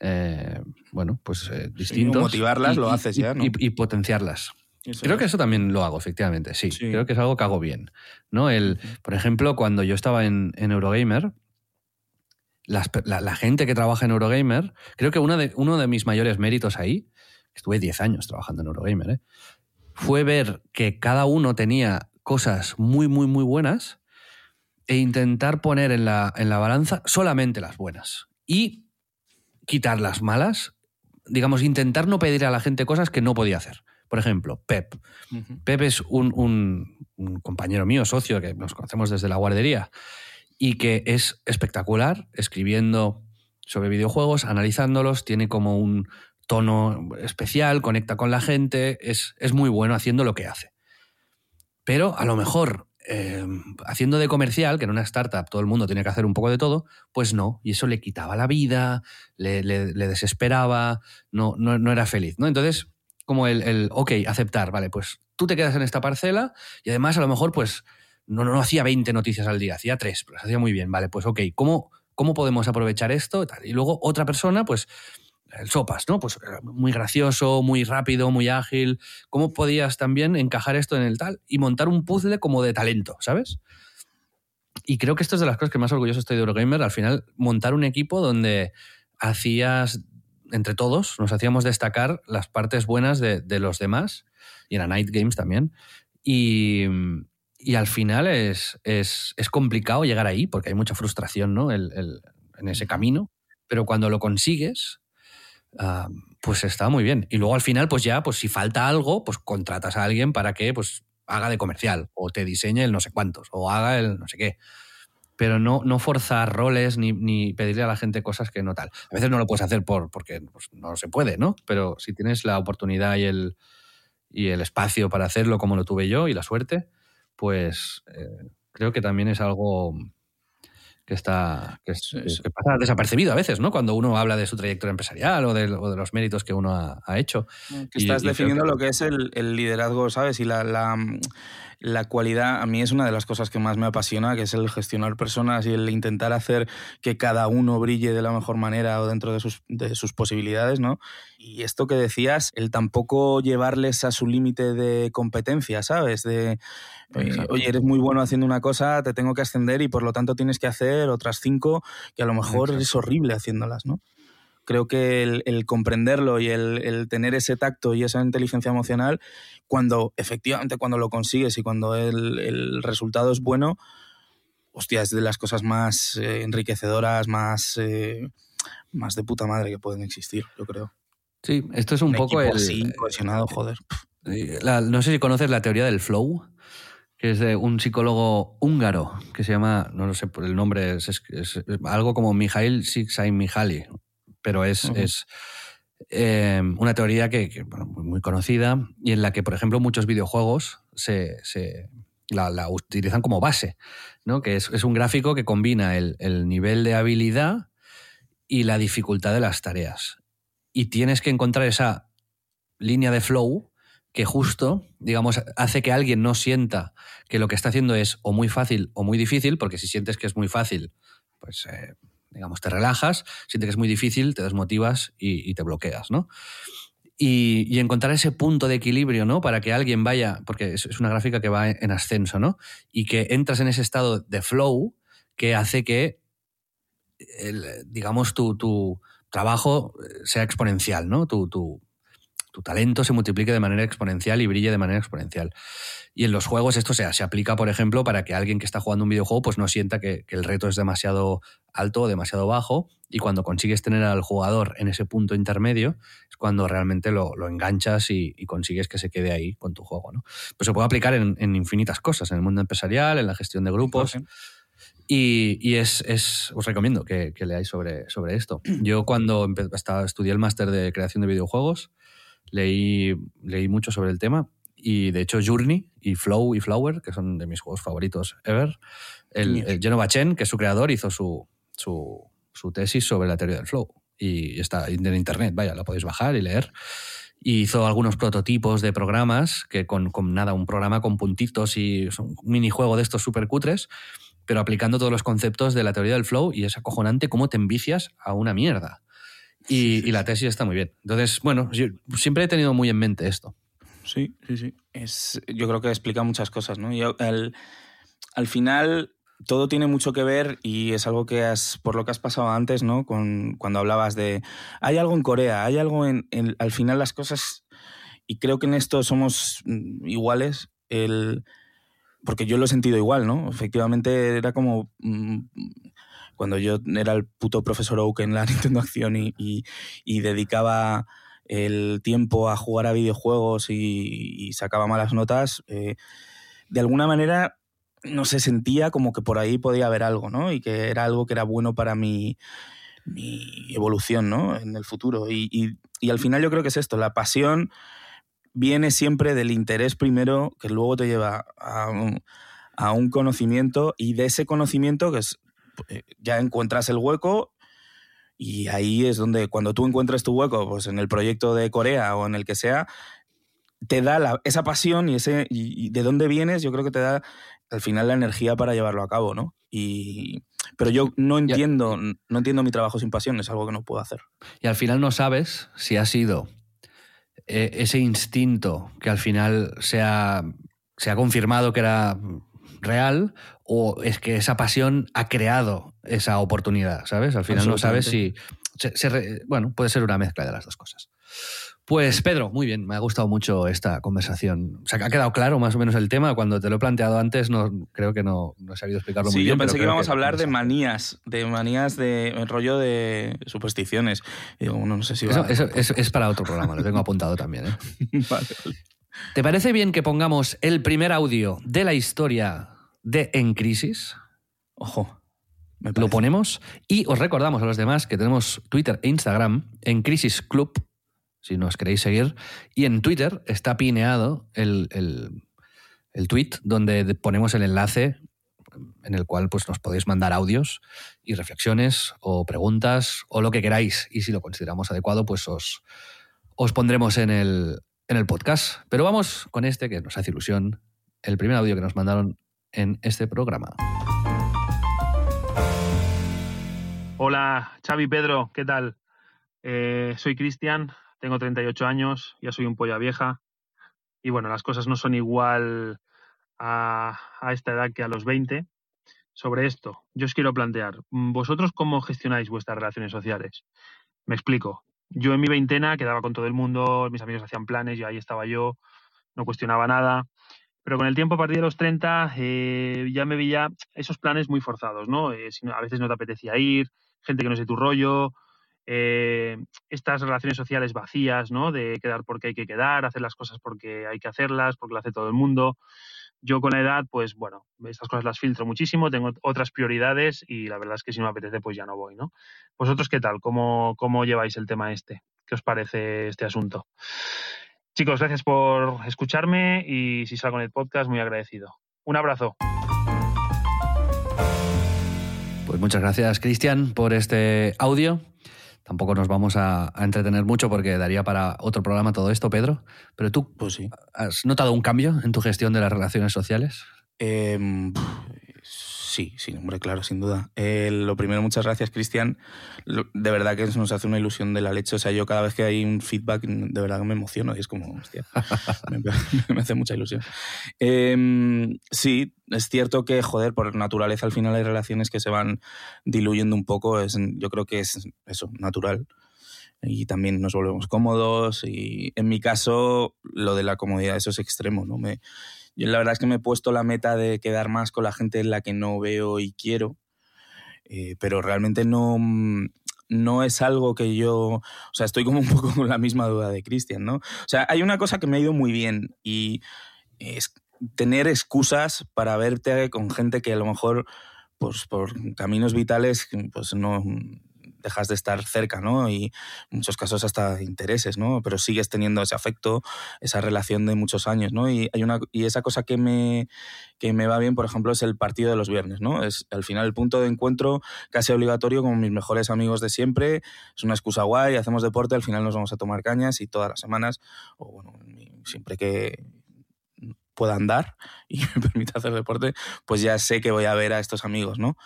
eh, bueno, pues eh, distintos. motivarlas lo haces ya, ¿no? Y, potenciarlas. Creo que eso también lo hago, efectivamente, sí. Creo que es algo que hago bien. ¿no? El, por ejemplo, cuando yo estaba en, Eurogamer, la, gente que trabaja en Eurogamer, creo que uno de, uno de mis mayores méritos ahí, estuve 10 años trabajando en Eurogamer, ¿eh? fue ver que cada uno tenía cosas muy, muy, muy buenas e intentar poner en la, en la balanza solamente las buenas y quitar las malas, digamos, intentar no pedir a la gente cosas que no podía hacer. Por ejemplo, Pep. Pep es un, compañero mío, socio, que nos conocemos desde la guardería y que es espectacular escribiendo sobre videojuegos, analizándolos, tiene como un tono especial, conecta con la gente, es, es muy bueno haciendo lo que hace. Pero a lo mejor eh, haciendo de comercial, que en una startup todo el mundo tiene que hacer un poco de todo, pues no, y eso le quitaba la vida, le, desesperaba, no, no, era feliz, ¿no? Entonces, como el, el, ok, aceptar, vale, pues tú te quedas en esta parcela y además a lo mejor pues no, no hacía 20 noticias al día, hacía 3, pero hacía muy bien, vale, pues ok, ¿cómo, cómo podemos aprovechar esto? Y luego otra persona, pues el Sopas, ¿no? Pues muy gracioso, muy rápido, muy ágil. ¿Cómo podías también encajar esto en el tal y montar un puzzle como de talento, ¿sabes? Y creo que esto es de las cosas que más orgulloso estoy de Eurogamer. Al final, montar un equipo donde hacías entre todos nos hacíamos destacar las partes buenas de, los demás, y en Night Games también. Y, al final es, es, complicado llegar ahí, porque hay mucha frustración ¿no? en ese camino, pero cuando lo consigues, ah, pues está muy bien. Y luego al final, pues ya, pues si falta algo, pues contratas a alguien para que pues, haga de comercial, o te diseñe el no sé cuántos, o haga el no sé qué pero no, no forzar roles ni, pedirle a la gente cosas que no tal. A veces no lo puedes hacer por, porque pues, no se puede, ¿no? Pero si tienes la oportunidad y el, y el espacio para hacerlo como lo tuve yo y la suerte, pues eh, creo que también es algo que está que, pasa desapercibido a veces, ¿no? Cuando uno habla de su trayectoria empresarial o de, los méritos que uno ha, hecho. Que estás definiendo lo que es el, liderazgo, ¿sabes? Y la, la cualidad, a mí es una de las cosas que más me apasiona, que es el gestionar personas y el intentar hacer que cada uno brille de la mejor manera o dentro de sus, de sus posibilidades, ¿no? Y esto que decías, el tampoco llevarles a su límite de competencia, ¿sabes? De, eh, oye, eres muy bueno haciendo una cosa, te tengo que ascender y por lo tanto tienes que hacer otras cinco que a lo mejor es horrible haciéndolas, ¿no? Creo que el, comprenderlo y el, tener ese tacto y esa inteligencia emocional, cuando efectivamente cuando lo consigues y cuando el, resultado es bueno, hostia, es de las cosas más eh, enriquecedoras, más, eh, más de puta madre que pueden existir, yo creo. Sí, esto es un, poco el... Cohesionado, joder. no sé si conoces la teoría del flow, que es de un psicólogo húngaro que se llama, no lo sé por el nombre, es, algo como Mijail Csikszentmihalyi, pero es, es em, una teoría que, muy conocida y en la que, por ejemplo, muchos videojuegos se, la, utilizan como base, ¿no? que es, un gráfico que combina el, nivel de habilidad y la dificultad de las tareas. Y tienes que encontrar esa línea de flow que justo, digamos, hace que alguien no sienta que lo que está haciendo es o muy fácil o muy difícil, porque si sientes que es muy fácil, pues eh, digamos, te relajas, sientes que es muy difícil, te desmotivas y, te bloqueas, ¿no? Y, encontrar ese punto de equilibrio, ¿no? Para que alguien vaya, porque es, una gráfica que va en ascenso, ¿no? Y que entras en ese estado de flow que hace que, digamos, tu, tu, trabajo sea exponencial, ¿no? Tu, tu, tu talento se multiplique de manera exponencial y brille de manera exponencial. Y en los juegos esto se, se aplica, por ejemplo, para que alguien que está jugando un videojuego pues no sienta que, el reto es demasiado alto o demasiado bajo y cuando consigues tener al jugador en ese punto intermedio es cuando realmente lo, enganchas y, consigues que se quede ahí con tu juego. ¿no? Pues se puede aplicar en, infinitas cosas, en el mundo empresarial, en la gestión de grupos. Y, es, os recomiendo que, leáis sobre, sobre esto. Yo cuando estaba, estudié el máster de creación de videojuegos, leí, leí mucho sobre el tema y de hecho Journey y Flow y Flower, que son de mis juegos favoritos ever, el, el Genova Chen, que es su creador, hizo su, su, su, tesis sobre la teoría del flow. Y está en internet, vaya, la podéis bajar y leer. Y hizo algunos prototipos de programas que con, con nada, un programa con puntitos y un minijuego de estos súper cutres, pero aplicando todos los conceptos de la teoría del flow y es acojonante cómo te envicias a una mierda. Y, la tesis está muy bien. Entonces, bueno, yo siempre he tenido muy en mente esto. Sí, sí, sí. Es, yo creo que explica muchas cosas, ¿no? Y al, al final todo tiene mucho que ver y es algo que has, por lo que has pasado antes, ¿no? Con, cuando hablabas de, hay algo en Corea, hay algo en, al final las cosas, y creo que en esto somos mm, iguales, el, porque yo lo he sentido igual, ¿no? Efectivamente era como mm, cuando yo era el puto profesor Oak en la [laughs] Nintendo Acción y, y, dedicaba el tiempo a jugar a videojuegos y, sacaba malas notas, eh, de alguna manera no se sentía como que por ahí podía haber algo, ¿no? Y que era algo que era bueno para mi, mi evolución, ¿no? En el futuro. Y, y, al final yo creo que es esto, la pasión viene siempre del interés primero, que luego te lleva a un, a un conocimiento y de ese conocimiento que es, ya encuentras el hueco y ahí es donde cuando tú encuentres tu hueco, pues en el proyecto de Corea o en el que sea, te da esa pasión y ese y de dónde vienes, yo creo que te da al final la energía para llevarlo a cabo, ¿no? Y, pero yo no entiendo, no entiendo mi trabajo sin pasión, es algo que no puedo hacer. Y al final no sabes si ha sido eh, ese instinto que al final se ha, se ha confirmado que era real o es que esa pasión ha creado esa oportunidad, ¿sabes? Al final no sabes si... bueno, puede ser una mezcla de las dos cosas. Pues Pedro, muy bien, me ha gustado mucho esta conversación. O sea, que ha quedado claro más o menos el tema. Cuando te lo he planteado antes, no, creo que no, no he sabido explicarlo muy bien. Sí, yo pensé que íbamos a hablar de manías, de manías de rollo de supersticiones. Y digo, no sé si va eso, es para otro programa, lo tengo apuntado también. ¿eh? [laughs] vale. ¿Te parece bien que pongamos el primer audio de la historia de En Crisis? Ojo. Lo ponemos y os recordamos a los demás que tenemos Twitter e Instagram en Crisis Club si nos queréis seguir. Y en Twitter está pineado el, el, tweet donde ponemos el enlace en el cual pues, nos podéis mandar audios y reflexiones o preguntas o lo que queráis. Y si lo consideramos adecuado, pues os, os pondremos en el, en el podcast. Pero vamos con este que nos hace ilusión, el primer audio que nos mandaron en este programa. Hola, Xavi Pedro, ¿qué tal? Eh, soy Cristian, tengo 38 años, ya soy un polla vieja y bueno, las cosas no son igual a, esta edad que a los 20. Sobre esto, yo os quiero plantear, ¿vosotros cómo gestionáis vuestras relaciones sociales? Me explico. Yo en mi veintena quedaba con todo el mundo, mis amigos hacían planes y ahí estaba yo, no cuestionaba nada. Pero con el tiempo, a partir de los 30, eh, ya me veía esos planes muy forzados, ¿no? Eh, a veces no te apetecía ir, gente que no sé tu rollo, eh, estas relaciones sociales vacías, ¿no? De quedar porque hay que quedar, hacer las cosas porque hay que hacerlas, porque lo hace todo el mundo. Yo con la edad, pues bueno, estas cosas las filtro muchísimo, tengo otras prioridades y la verdad es que si no me apetece, pues ya no voy, ¿no? ¿Vosotros qué tal? ¿Cómo, cómo lleváis el tema este? ¿Qué os parece este asunto? Chicos, gracias por escucharme y si salgo en el podcast, muy agradecido. Un abrazo. Pues muchas gracias, Cristian, por este audio. Tampoco nos vamos a, entretener mucho porque daría para otro programa todo esto, Pedro. Pero tú, pues sí. ¿has notado un cambio en tu gestión de las relaciones sociales? Eh, Sí, sí, hombre, claro, sin duda. Eh, lo primero, muchas gracias, Cristian. De verdad que nos hace una ilusión de la leche. O sea, yo cada vez que hay un feedback, de verdad que me emociono y es como, hostia, [laughs] me, hace mucha ilusión. Em, sí, es cierto que, joder, por naturaleza al final hay relaciones que se van diluyendo un poco. Es, yo creo que es eso, natural y también nos volvemos cómodos y en mi caso lo de la comodidad eso es extremo no me yo la verdad es que me he puesto la meta de quedar más con la gente en la que no veo y quiero, eh, pero realmente no, mm, no es algo que yo, o sea, estoy como un [laughs] poco con la misma duda de Cristian, ¿no? O sea, hay una cosa que me ha ido muy bien y es tener excusas para verte con gente que a lo mejor, pues por caminos vitales, pues no, dejas de estar cerca, ¿no? Y en muchos casos hasta intereses, ¿no? Pero sigues teniendo ese afecto, esa relación de muchos años, ¿no? Y, hay una, y esa cosa que me, que me va bien, por ejemplo, es el partido de los viernes, ¿no? Es al final el punto de encuentro casi obligatorio con mis mejores amigos de siempre, es una excusa guay, hacemos deporte, al final nos vamos a tomar cañas y todas las semanas, o bueno, siempre que pueda andar [laughs] y me permita hacer deporte, pues ya sé que voy a ver a estos amigos, ¿no?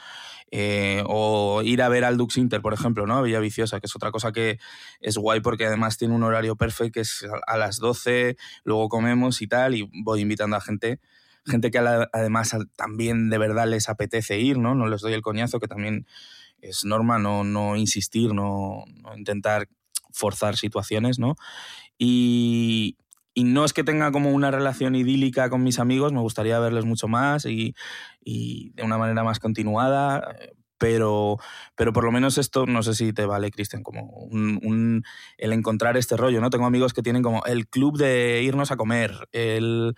Eh, o ir a ver al Dux Inter, por ejemplo, ¿no? Villa Viciosa, que es otra cosa que es guay porque además tiene un horario perfecto, que es a las 12, luego comemos y tal, y voy invitando a gente, gente que además también de verdad les apetece ir, ¿no? No les doy el coñazo, que también es norma no, no insistir, no, no intentar forzar situaciones, ¿no? Y, y no es que tenga como una relación idílica con mis amigos, me gustaría verles mucho más y, de una manera más continuada, pero, pero por lo menos esto, no sé si te vale, Cristian, como un, el encontrar este rollo, ¿no? Tengo amigos que tienen como el club de irnos a comer, el,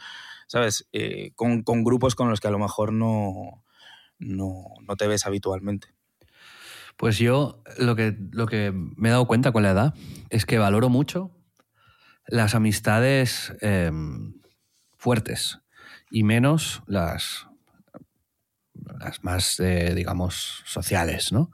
¿sabes? Eh, con, grupos con los que a lo mejor no, no, no te ves habitualmente. Pues yo lo que, lo que me he dado cuenta con la edad es que valoro mucho las amistades em, fuertes y menos las, las más, eh, digamos, sociales, ¿no?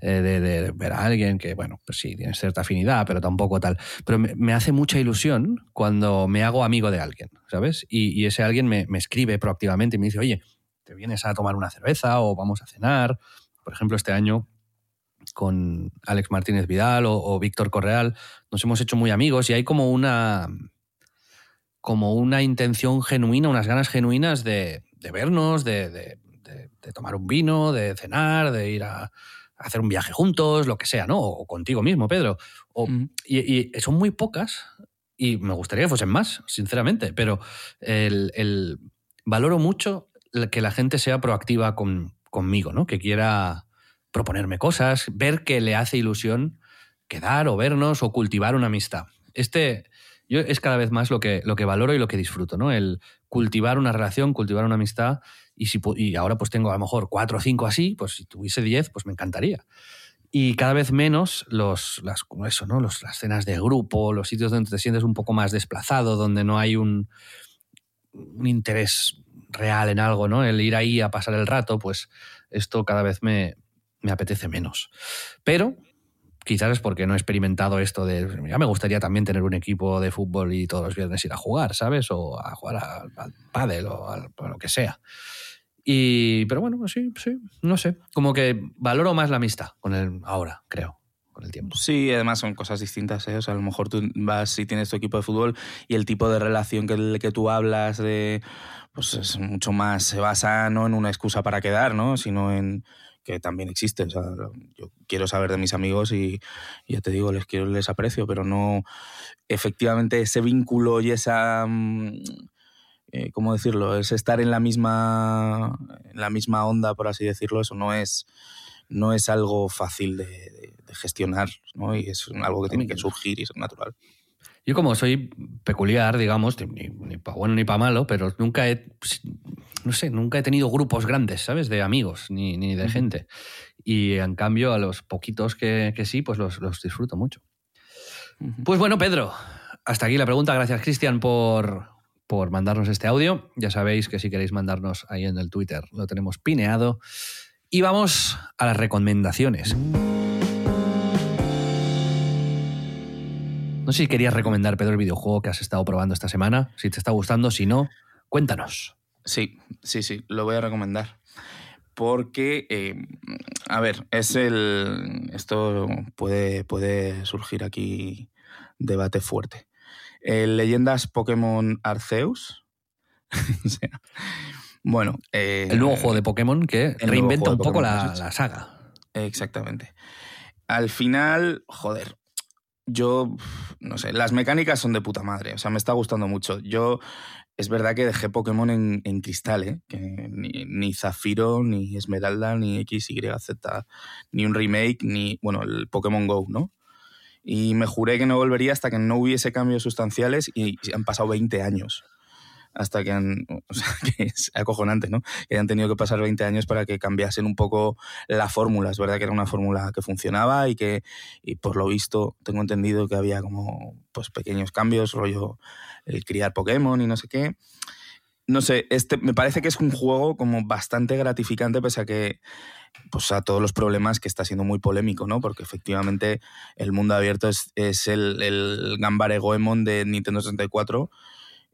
Eh, de, ver a alguien que, bueno, pues sí, tiene cierta afinidad, pero tampoco tal. Pero me, hace mucha ilusión cuando me hago amigo de alguien, ¿sabes? Y, ese alguien me, me, escribe proactivamente y me dice, oye, ¿te vienes a tomar una cerveza o vamos a cenar? Por ejemplo, este año con Alex Martínez Vidal o, Víctor Correal, nos hemos hecho muy amigos y hay como una como una intención genuina, unas ganas genuinas de, vernos, de, tomar un vino, de cenar, de ir a, hacer un viaje juntos, lo que sea, ¿no? O contigo mismo, Pedro. y, son muy pocas y me gustaría que fuesen más, sinceramente, pero el, valoro mucho que la gente sea proactiva conmigo, ¿no? Que quiera proponerme cosas, ver que le hace ilusión quedar o vernos o cultivar una amistad. Este yo es cada vez más lo que, lo que valoro y lo que disfruto, ¿no? El cultivar una relación, cultivar una amistad y, si, y ahora pues tengo a lo mejor cuatro o cinco así, pues si tuviese diez, pues me encantaría. Y cada vez menos los, las, eso, ¿no? Las cenas de grupo, los sitios donde te sientes un poco más desplazado, donde no hay un, un interés real en algo, ¿no? El ir ahí a pasar el rato, pues esto cada vez me, me apetece menos. Pero quizás es porque no he experimentado esto de. Ya me gustaría también tener un equipo de fútbol y todos los viernes ir a jugar, ¿sabes? O a jugar al, pádel o a lo que sea. Y, pero bueno, sí, sí, no sé. Como que valoro más la amistad con el ahora, creo. Con el tiempo. Sí, además son cosas distintas. ¿eh? O sea, a lo mejor tú vas y tienes tu equipo de fútbol y el tipo de relación que, que tú hablas de, pues es mucho más, se basa no en una excusa para quedar, ¿no? Sino en, que también existe. O sea, yo quiero saber de mis amigos y, ya te digo, les quiero, les aprecio, pero no efectivamente ese vínculo y esa mm, eh, ¿cómo decirlo? Es estar en la misma en la misma onda, por así decirlo, eso no es no es algo fácil de, gestionar, ¿no? Y es algo que tiene que surgir y es natural. Yo como soy peculiar, digamos, ni, ni para bueno ni para malo, pero nunca he no sé, nunca he tenido grupos grandes, ¿sabes? De amigos ni, ni de gente. Y en cambio, a los poquitos que, que sí, pues los, los, disfruto mucho. Pues bueno, Pedro, hasta aquí la pregunta. Gracias, Cristian, por, por mandarnos este audio. Ya sabéis que si queréis mandarnos ahí en el Twitter, lo tenemos pineado. Y vamos a las recomendaciones. No sé si querías recomendar, Pedro, el videojuego que has estado probando esta semana. Si te está gustando, si no, cuéntanos. Sí, sí, sí, lo voy a recomendar. Porque, eh, a ver, es el. Esto puede, puede surgir aquí debate fuerte. Leyendas Pokémon Arceus. [laughs] bueno. Eh, el nuevo juego de Pokémon que reinventa un poco la, la saga. Exactamente. Al final, joder, yo, no sé, las mecánicas son de puta madre, o sea, me está gustando mucho. Yo es verdad que dejé Pokémon en, en cristal, ¿eh? que ni, Zafiro, ni Esmeralda, ni X, Y, Z, ni un remake, ni, bueno, el Pokémon Go, ¿no? Y me juré que no volvería hasta que no hubiese cambios sustanciales y han pasado 20 años. Hasta que han, o sea, [laughs] que es acojonante, ¿no? Que hayan tenido que pasar 20 años para que cambiasen un poco la fórmula. Es verdad que era una fórmula que funcionaba y que, y por lo visto, tengo entendido que había como, pues, pequeños cambios, rollo el criar Pokémon y no sé qué. No sé, este me parece que es un juego como bastante gratificante, pese a que, pues a todos los problemas que está siendo muy polémico, ¿no? Porque efectivamente el mundo abierto es, es el, el Gambare Goemon de Nintendo 64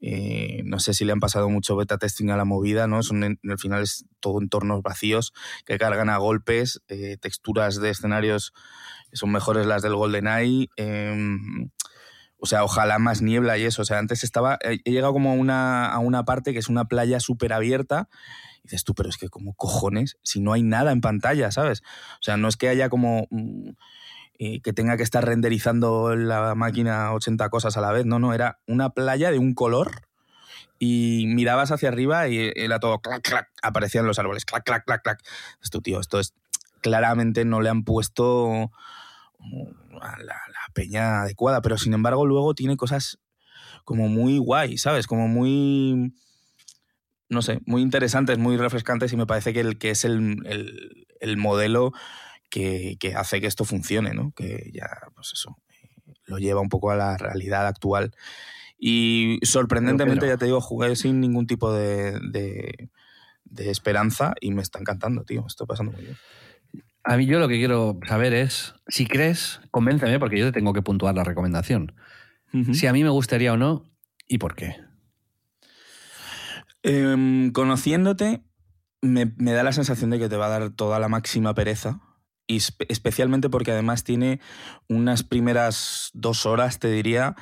eh, no sé si le han pasado mucho beta testing a la movida, ¿no? Son en, al final es todo entornos vacíos que cargan a golpes, eh, texturas de escenarios son mejores las del GoldenEye. Eh, o sea, ojalá más niebla y eso. O sea, antes estaba. He llegado como a una, a una parte que es una playa súper abierta. Y dices tú, pero es que como cojones, si no hay nada en pantalla, ¿sabes? O sea, no es que haya como. Mm, que tenga que estar renderizando la máquina 80 cosas a la vez. No, no, era una playa de un color y mirabas hacia arriba y era todo clac, clac, aparecían los árboles, clac, clac, clac, clac. Esto, tío, esto es. Claramente no le han puesto la, la, peña adecuada, pero sin embargo luego tiene cosas como muy guay, ¿sabes? Como muy, no sé, muy interesantes, muy refrescantes y me parece que, el, que es el, el modelo que, que, hace que esto funcione, ¿no? Que ya, pues eso, lo lleva un poco a la realidad actual. Y sorprendentemente, ya te digo, jugué sin ningún tipo de, de, de esperanza y me está encantando, tío. Me está pasando muy bien. A mí yo lo que quiero saber es, si crees, convénceme porque yo te tengo que puntuar la recomendación. Uh -huh. Si a mí me gustaría o no y por qué. Eh, conociéndote, me, me, da la sensación de que te va a dar toda la máxima pereza. Y especialmente porque además tiene unas primeras dos horas, te diría,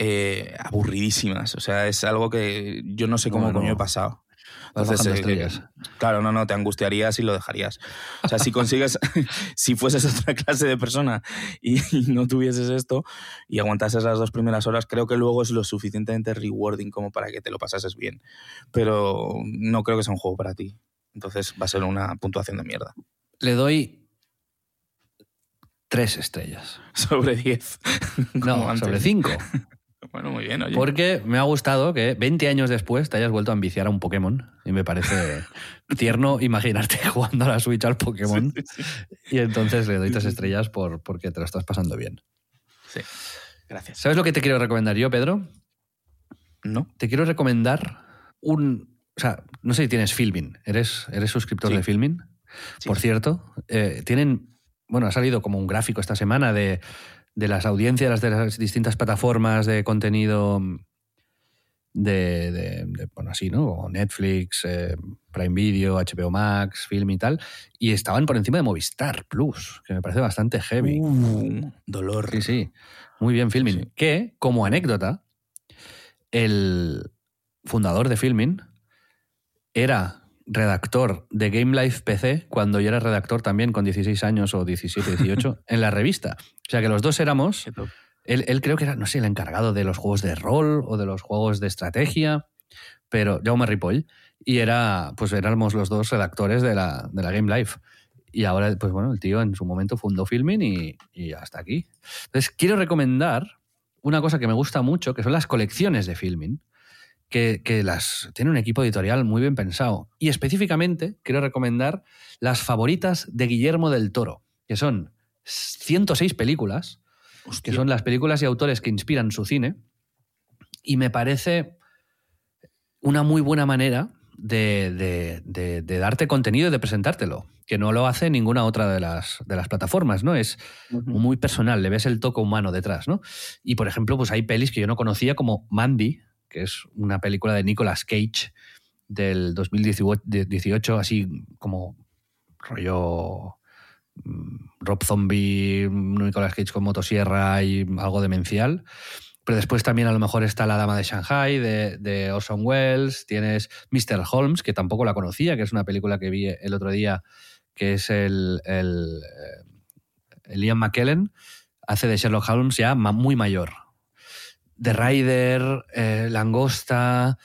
eh, aburridísimas. O sea, es algo que yo no sé cómo no, no. coño he pasado. Entonces, eh, claro, no, no, te angustiarías y lo dejarías. O sea, si consigues, [laughs] si fueses otra clase de persona y, y, no tuvieses esto y aguantases las dos primeras horas, creo que luego es lo suficientemente rewarding como para que te lo pasases bien. Pero no creo que sea un juego para ti. Entonces va a ser una puntuación de mierda. Le doy tres estrellas. [laughs] Sobre diez. [laughs] No, antes. sobre cinco. [laughs] Bueno, muy bien, oye. Porque me ha gustado que 20 años después te hayas vuelto a ambiciar a un Pokémon. Y me parece tierno imaginarte jugando a la Switch al Pokémon. Sí, sí, sí. Y entonces le doy tres estrellas por, porque te lo estás pasando bien. Sí, gracias. ¿Sabes lo que te quiero recomendar yo, Pedro? No. Te quiero recomendar un. O sea, no sé si tienes Filming. ¿Eres, eres suscriptor de Filming? Por cierto, eh, tienen. Bueno, ha salido como un gráfico esta semana de de las audiencias de las distintas plataformas de contenido de, de, de bueno, así, ¿no? Netflix, eh, Prime Video, HBO Max, Film y tal, y estaban por encima de Movistar Plus, que me parece bastante heavy. Uh, dolor. Sí, sí. Muy bien, Filming. Sí. Que, como anécdota, el fundador de Filming era redactor de Game Life PC cuando yo era redactor también con 16 años o 17, 18 [laughs] en la revista. O sea que los dos éramos. Él, él, creo que era, no sé, el encargado de los juegos de rol o de los juegos de estrategia, pero Jaume Ripoll. Y era, pues éramos los dos redactores de la, de la Game Life. Y ahora, pues bueno, el tío en su momento fundó Filming y, y hasta aquí. Entonces, quiero recomendar una cosa que me gusta mucho, que son las colecciones de Filming que, que, las tiene un equipo editorial muy bien pensado. Y específicamente quiero recomendar las favoritas de Guillermo del Toro, que son 106 películas, Hostia. que son las películas y autores que inspiran su cine. Y me parece una muy buena manera de, de, de, de darte contenido y de presentártelo, que no lo hace ninguna otra de las, de las plataformas, ¿no? Es uh -huh. muy personal, le ves el toque humano detrás, ¿no? Y, por ejemplo, pues hay pelis que yo no conocía como Mandy, que es una película de Nicolas Cage del 2018, así como rollo mm, Rob Zombie, Nicolas Cage con motosierra y algo demencial. Pero después también a lo mejor está La Dama de Shanghai de, Orson Welles, tienes Mr. Holmes, que tampoco la conocía, que es una película que vi el otro día, que es el, el, el Ian McKellen, hace de Sherlock Holmes ya muy mayor, The Rider, eh, Langosta.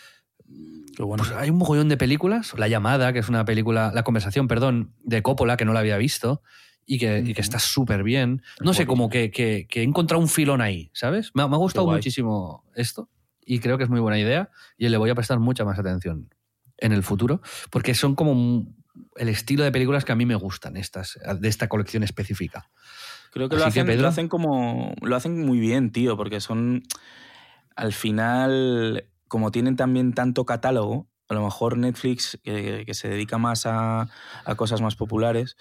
Bueno. Pues hay un mogollón de películas. La llamada, que es una película, la conversación, perdón, de Coppola, que no la había visto y que, y que está súper bien. No sé, como que, que, que, he encontrado un filón ahí, ¿sabes? Me, me ha gustado muchísimo esto y creo que es muy buena idea y le voy a prestar mucha más atención en el futuro porque son como el estilo de películas que a mí me gustan, estas, de esta colección específica. Creo que lo, hacen, que Pedro... lo hacen como. Lo hacen muy bien, tío, porque son. Al final, como tienen también tanto catálogo, a lo mejor Netflix, que, que se dedica más a, a, cosas más populares,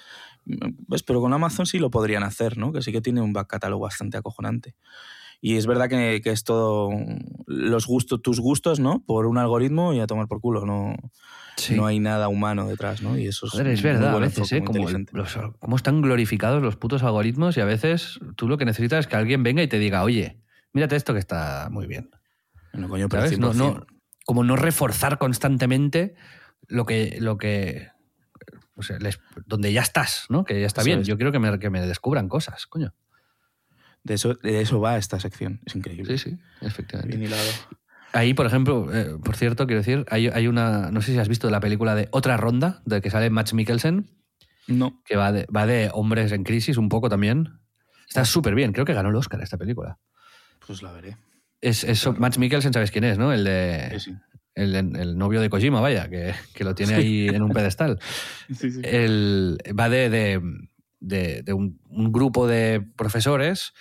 ¿ves? pero con Amazon sí lo podrían hacer, ¿no? Que sí que tiene un back catálogo bastante acojonante. Y es verdad que, que es todo los gustos, tus gustos, ¿no? Por un algoritmo y a tomar por culo, no, Sí. no hay nada humano detrás, ¿no? Y eso es, Joder, es verdad, a veces, ¿eh? Como, los- están glorificados los putos algoritmos y a veces tú lo que necesitas es que alguien venga y te diga, oye, mírate esto que está muy bien. Bueno, coño, pero ¿Sabes? No, 100%. no, como no reforzar constantemente lo que, lo que o sea, les- donde ya estás, ¿no? Que ya está bien. Yo quiero que me, que me descubran cosas, coño. De eso, de eso va esta sección. Es increíble. Sí, sí, efectivamente. Ahí, por ejemplo, eh, por cierto, quiero decir, hay, hay una, no sé si has visto la película de Otra Ronda, de que sale Max Mikkelsen, No. que va de, va de hombres en crisis un poco también. Está súper bien, creo que ganó el Oscar esta película. Pues la veré. Es, es Max Mikkelsen, ¿sabes quién es, no? El, de, Sí, sí. el, el novio de Kojima, vaya, que, que lo tiene ahí en un pedestal. [laughs] Sí, sí. El, va de, de, de- de un, un grupo de profesores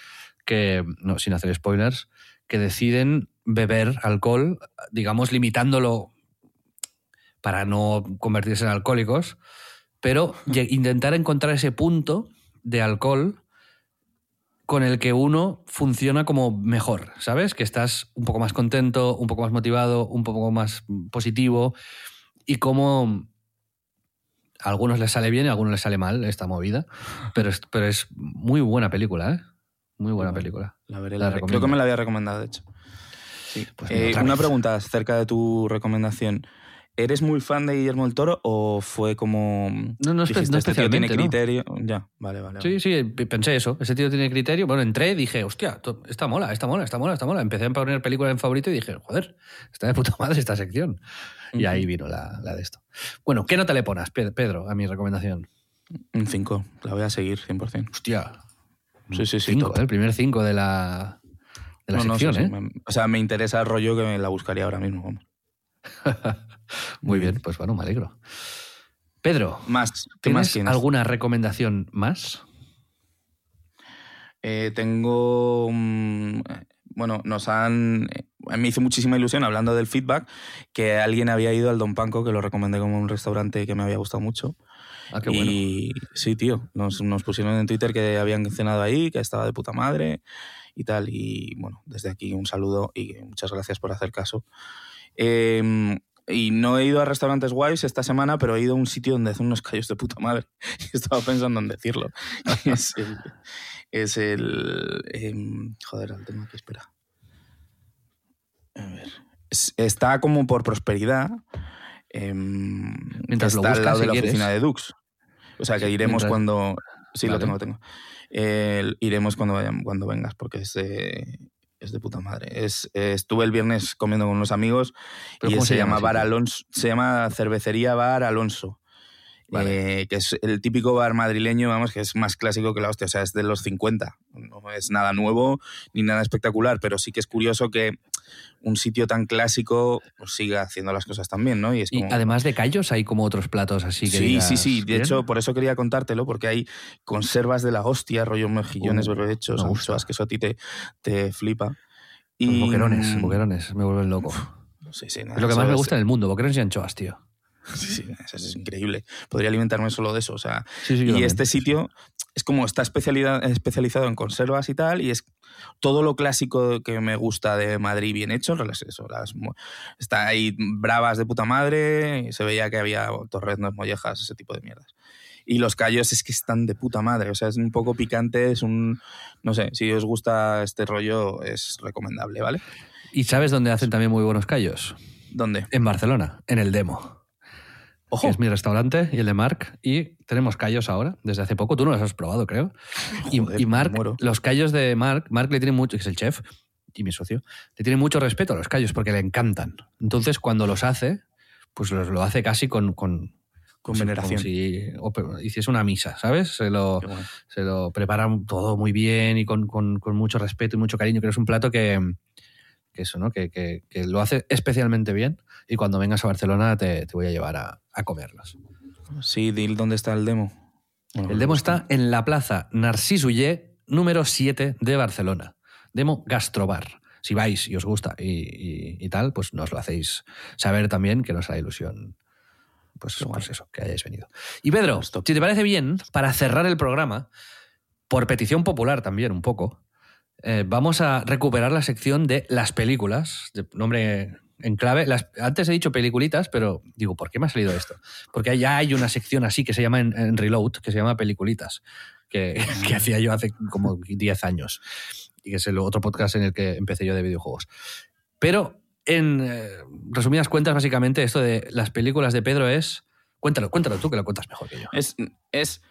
que, no, sin hacer spoilers, que deciden beber alcohol, digamos, limitándolo para no convertirse en alcohólicos, pero intentar encontrar ese punto de alcohol con el que uno funciona como mejor, ¿sabes? Que estás un poco más contento, un poco más motivado, un poco más positivo y cómo a algunos les sale bien y a algunos les sale mal esta movida, pero es, pero es muy buena película, ¿eh? Muy buena Bueno. película. La veré, La la recomiendo. Creo que me la había recomendado, de hecho. Sí. Pues Eh, una vez. pregunta acerca de tu recomendación. ¿Eres muy fan de Guillermo del Toro o fue como. No, no, espe- dijiste, no este tío tiene ¿no? criterio? Ya, vale, vale. Sí, sí, p- pensé eso. Ese tío tiene criterio. Bueno, entré y dije, hostia, esta mola, esta mola, esta mola, esta mola. Empecé a poner películas en favorito y dije, joder, está de puta [laughs] madre esta sección. Y ahí vino la, la de esto. Bueno, ¿qué nota le pones, Pe- Pedro, a mi recomendación? Un 5. La voy a seguir 100%. Hostia. Sí, sí, sí. Cinco, el primer cinco de la, de la No, sección, sí, ¿eh? me- o sea, me interesa el rollo que me la buscaría ahora mismo. vamos. [laughs] Muy bien, pues bueno, me alegro. Pedro, Más, ¿qué más ¿tienes tienes? alguna recomendación más? Eh, tengo. bueno, nos han. eh, Me hizo muchísima ilusión hablando del feedback que alguien había ido al Don Panco, que lo recomendé como un restaurante que me había gustado mucho. Ah, qué bueno. Y sí, tío, nos, nos pusieron en Twitter que habían cenado ahí, que estaba de puta madre y tal. Y bueno, desde aquí un saludo y muchas gracias por hacer caso. Eh, y no he ido a restaurantes guays esta semana, pero he ido a un sitio donde hacen unos callos de puta madre. [laughs] Estaba pensando en decirlo. Es el. Es el em, joder, el tema que espera. A ver. Es- está como por prosperidad. Mientras lo está al lado si de la quieres. oficina de Dux. O sea que iremos mientras- cuando. Sí, lo tengo, lo tengo. Eh, iremos cuando, vayan, cuando vengas, porque es de, es de puta madre. Es, eh, estuve el viernes comiendo con unos amigos ¿Pero y se, se llama Bar? Alonso, se llama Cervecería Bar Alonso. Vale. Eh, que es el típico bar madrileño, vamos, que es más clásico que la hostia, o sea, es de los 50. No es nada nuevo ni nada espectacular, pero sí que es curioso que un sitio tan clásico pues, siga haciendo las cosas tan bien, ¿no? Y es Y como- además de callos, hay como otros platos así que Sí, digas, sí, sí. De ¿bien? hecho, por eso quería contártelo, porque hay conservas de la hostia, rollo mejillones Uh, gusta. anchoas, que eso a ti te, te flipa. Los boquerones, boquerones, me vuelven loco. Sí, sí, nada, es lo que más me es- gusta en el mundo, boquerones y anchoas, tío. [laughs] Sí, sí, eso es increíble. Podría alimentarme solo de eso. O sea, Sí, sí, y también. este sitio es como está especializado en conservas y tal, y es todo lo clásico que me gusta de Madrid bien hecho. Eso, las está ahí bravas de puta madre, y se veía que había torreznos, mollejas, ese tipo de mierdas. Y los callos es que están de puta madre, o sea, es un poco picante, es un... No sé, si os gusta este rollo es recomendable, ¿vale? ¿Y sabes dónde hacen también muy buenos callos? ¿Dónde? En Barcelona, en el Demo. Ojo, que es mi restaurante y el de Marc. Y tenemos callos ahora, desde hace poco. Tú no los has probado, creo. [laughs] Y, Joder, muero. los callos de Marc, Marc le tiene mucho, que es el chef y mi socio, le tiene mucho respeto a los callos porque le encantan. Entonces, cuando los hace, pues los, lo hace casi con. con Con si- veneración. Como si hiciese una misa, ¿sabes? Se lo, bueno. se lo preparan todo muy bien y con, con- con mucho respeto y mucho cariño. Creo que es un plato que, que eso, ¿no? Que, que- que lo hace especialmente bien. Y cuando vengas a Barcelona te, te voy a llevar a, a comerlos. Sí, dil dónde está el demo. Bueno, El demo está en la plaza Narcís Uller, número 7 de Barcelona. Demo Gastrobar. Si vais y os gusta y, y- y tal, pues nos lo hacéis saber también, que nos hará ilusión. Pues, pues eso, que hayáis venido. Y Pedro, Stop. si te parece bien, para cerrar el programa, por petición popular también un poco, eh, vamos a recuperar la sección de las películas, de nombre en clave. Antes he dicho peliculitas, pero digo, ¿por qué me ha salido esto? Porque ya hay una sección así que se llama en, Reload, que se llama peliculitas, que, [laughs] que hacía yo hace como 10 años. Y que es el otro podcast en el que empecé yo de videojuegos. Pero en eh, resumidas cuentas, básicamente, esto de las películas de Pedro es. Cuéntalo, cuéntalo tú que lo cuentas mejor que yo. Es, es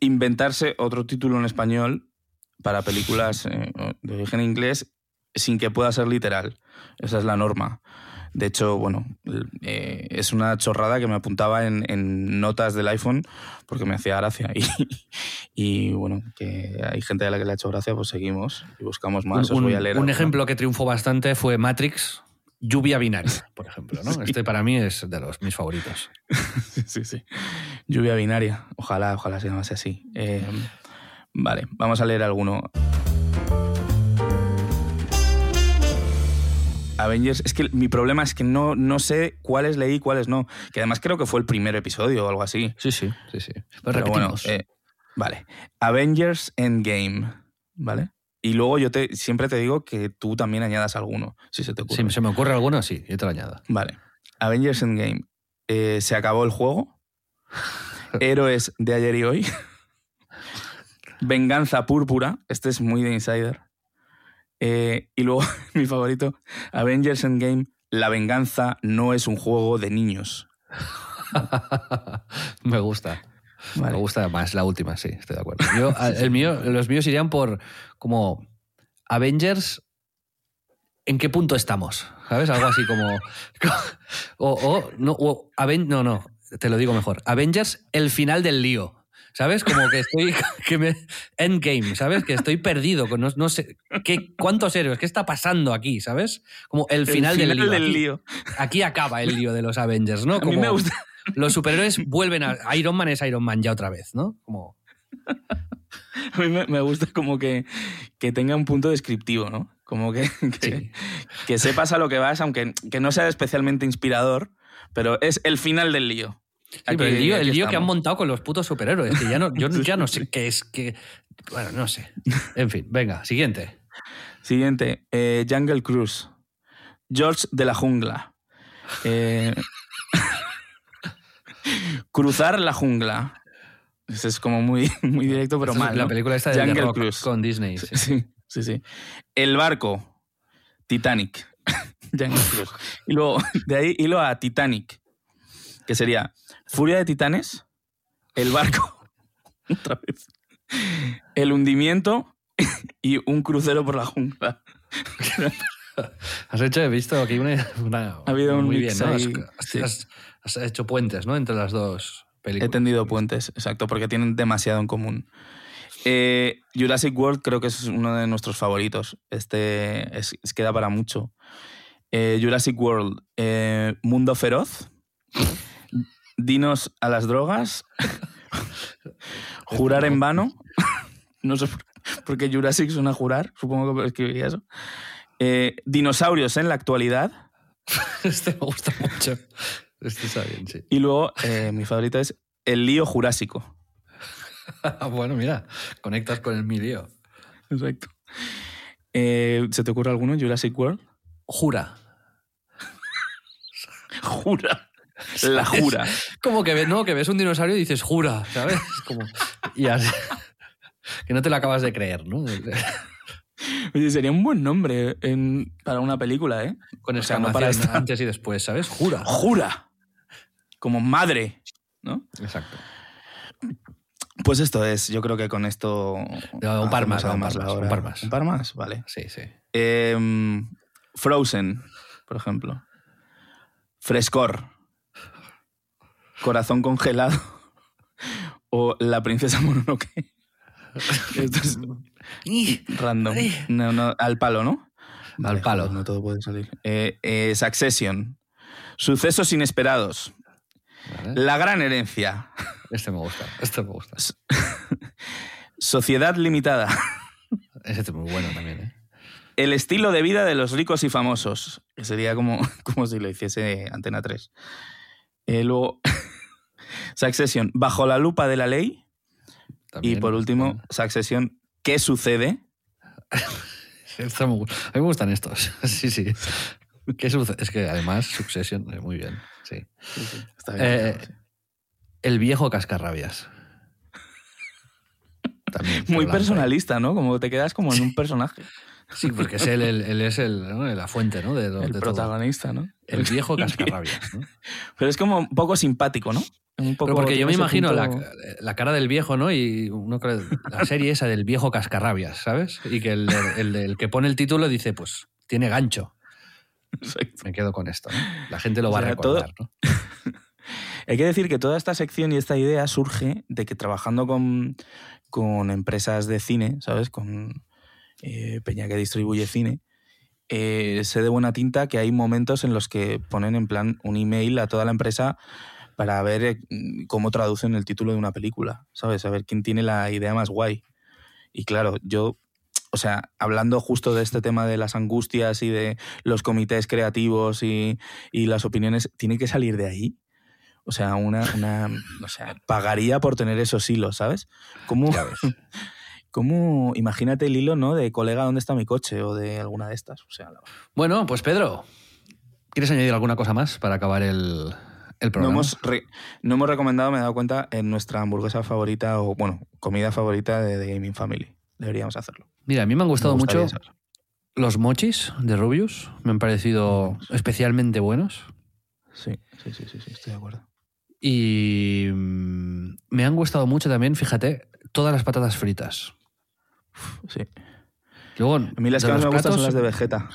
inventarse otro título en español para películas eh, de origen inglés sin que pueda ser literal. Esa es la norma. De hecho, bueno, eh, es una chorrada que me apuntaba en, en, notas del iPhone porque me hacía gracia. [laughs] Y, y, bueno, que hay gente a la que le ha hecho gracia, pues seguimos y buscamos más. Un, Os voy a leer un alguno. ejemplo que triunfó bastante fue Matrix, Lluvia Binaria, por ejemplo. ¿no? [laughs] Sí. Este para mí es de los mis favoritos. [laughs] sí, sí. Lluvia binaria. Ojalá, ojalá se llamase así. Eh, vale, vamos a leer alguno. Avengers, es que mi problema es que no, no sé cuáles leí y cuáles no. Que además creo que fue el primer episodio o algo así. Sí, sí, sí, sí. Pero Pero bueno, eh, vale. Avengers Endgame, ¿vale? Y luego yo te, siempre te digo que tú también añadas alguno, si se te ocurre. si se me ocurre alguno, sí, yo te lo añado. Vale. Avengers Endgame. Eh, se acabó el juego. [laughs] Héroes de ayer y hoy. [laughs] Venganza púrpura. Este es muy de Insider. Eh, y luego, [laughs] mi favorito, Avengers Endgame. La venganza no es un juego de niños. [laughs] me gusta. Vale. Me gusta más la última, sí, estoy de acuerdo. Yo, el mío, los míos irían por como Avengers. ¿En qué punto estamos? ¿Sabes? Algo así [laughs] como. O, o- no, o Aven- no, no, te lo digo mejor. Avengers, el final del lío. ¿Sabes? Como que estoy. [laughs] Que me, endgame, ¿sabes? Que estoy perdido. con No, no sé. ¿qué, ¿Cuántos héroes? ¿Qué está pasando aquí? ¿Sabes? Como el final, del lío. aquí, lío. aquí acaba el lío de los Avengers, ¿no? A mí me gusta. los superhéroes vuelven a. Iron Man es Iron Man ya otra vez, ¿no? Como. [laughs] A mí me, me gusta como que, que tenga un punto descriptivo, ¿no? Como que, [laughs] que, Sí. que sepas a lo que vas, aunque que no sea especialmente inspirador, pero es el final del lío. Sí, Aquí- pero el lío, el aquí lío que han montado con los putos superhéroes, que ya no, yo [laughs] ya no sé qué es que. Bueno, no sé. En fin, venga, siguiente. Siguiente, eh, Jungle Cruise. George de la jungla. Eh, [laughs] cruzar la jungla. Es como muy, muy directo, pero es mal. La ¿no? película esta de The Jungle Rock Cruise. con Disney. sí. Sí, sí, sí. El barco, Titanic. [laughs] Jungle Cruise. Y luego, de ahí hilo a Titanic, que sería Furia de Titanes, el barco, [laughs] otra vez, el hundimiento y un crucero por la jungla. [laughs] Has hecho, he visto aquí una. una- Ha habido un muy mix bien, ¿no? Has- ahí, Has, sí. has- has hecho puentes, ¿no? Entre las dos He películas. tendido puentes, exacto, porque tienen demasiado en común. Eh, Jurassic World creo que es uno de nuestros favoritos. Este es, es que da para mucho. Eh, Jurassic World, eh, Mundo Feroz, Dinos a las drogas, Jurar en vano. No sé por- porque Jurassic suena a jurar, supongo que escribiría eso. Eh, dinosaurios en la actualidad. Este me gusta mucho. Este está bien, sí. Y luego, eh, mi favorito es El lío jurásico. [laughs] bueno, mira, conectas con el mi lío. Exacto. Eh, ¿Se te ocurre alguno? Jurassic World. Jura. Jura. La jura. Como que ves, no, que ves un dinosaurio y dices jura, ¿sabes? Como, y así. Que no te lo acabas de creer, ¿no? Oye, sería un buen nombre en- para una película, ¿eh? Con O sea, no para esta. antes y después, ¿sabes? Jura. Jura. Como madre. ¿No? Exacto. Pues esto es, yo creo que con esto. No, un par más, par un par más. Un par más, vale. Sí, sí. Em, Frozen, por ejemplo. Frescor. Corazón congelado. [laughs] O La princesa Mononoke. [laughs] Esto es random. Ay. No, no, al palo, ¿no? Al palo. no todo puede salir. Eh, eh, Succession. Sucesos inesperados. Vale. La gran herencia. Este me gusta, este me gusta. [laughs] Sociedad limitada. Ese es muy bueno también, ¿eh? El estilo de vida de los ricos y famosos. Que sería como, como si lo hiciese Antena 3. Eh, luego, [laughs] Succession, bajo la lupa de la ley. También, y por último, bueno. Succession, ¿qué sucede? [laughs] a mí me gustan estos. [laughs] Sí, sí. Es que además Succession, muy bien. Sí. Está bien, Eh, El viejo cascarrabias. También, Muy personalista, ¿no? Como te quedas como en un personaje. Sí, porque es él, él- él es el, ¿no? la fuente, ¿no? De, lo- el de todo. protagonista, ¿no? El viejo [laughs] cascarrabias. ¿no? Pero es como un poco simpático, ¿no? Un poco, Pero porque yo me imagino punto- la, la cara del viejo, ¿no? Y uno cree- la serie esa del viejo cascarrabias, ¿sabes? Y que el, el- el que pone el título dice, pues, tiene gancho. Exacto. Me quedo con esto, ¿no? La gente lo O va sea, a recordar, ¿no? [laughs] Hay que decir que toda esta sección y esta idea surge de que trabajando con, con empresas de cine, ¿sabes? Con eh, Peña que distribuye cine, eh, sé de buena tinta que hay momentos en los que ponen en plan un email a toda la empresa para ver eh, cómo traducen el título de una película, ¿sabes? A ver quién tiene la idea más guay. Y claro, yo, o sea, hablando justo de este tema de las angustias y de los comités creativos y, y las opiniones, tiene que salir de ahí. O sea, una, una o sea, pagaría por tener esos hilos, ¿sabes? ¿Cómo, [laughs] Cómo- imagínate el hilo, ¿no? De colega, ¿dónde está mi coche? O de alguna de estas. O sea, la- Bueno, pues Pedro, ¿quieres añadir alguna cosa más para acabar el, el no programa? hemos, re- no hemos recomendado, me he dado cuenta, en nuestra hamburguesa favorita o, bueno, comida favorita de The Gaming Family. Deberíamos hacerlo. Mira, a mí me han gustado Me mucho los mochis de Rubius. Me han parecido especialmente buenos. Sí, sí, sí, sí, sí, estoy de acuerdo. Y mm, me han gustado mucho también, fíjate, todas las patatas fritas. Sí. Luego, A mí las que más me gustan son las de Vegeta.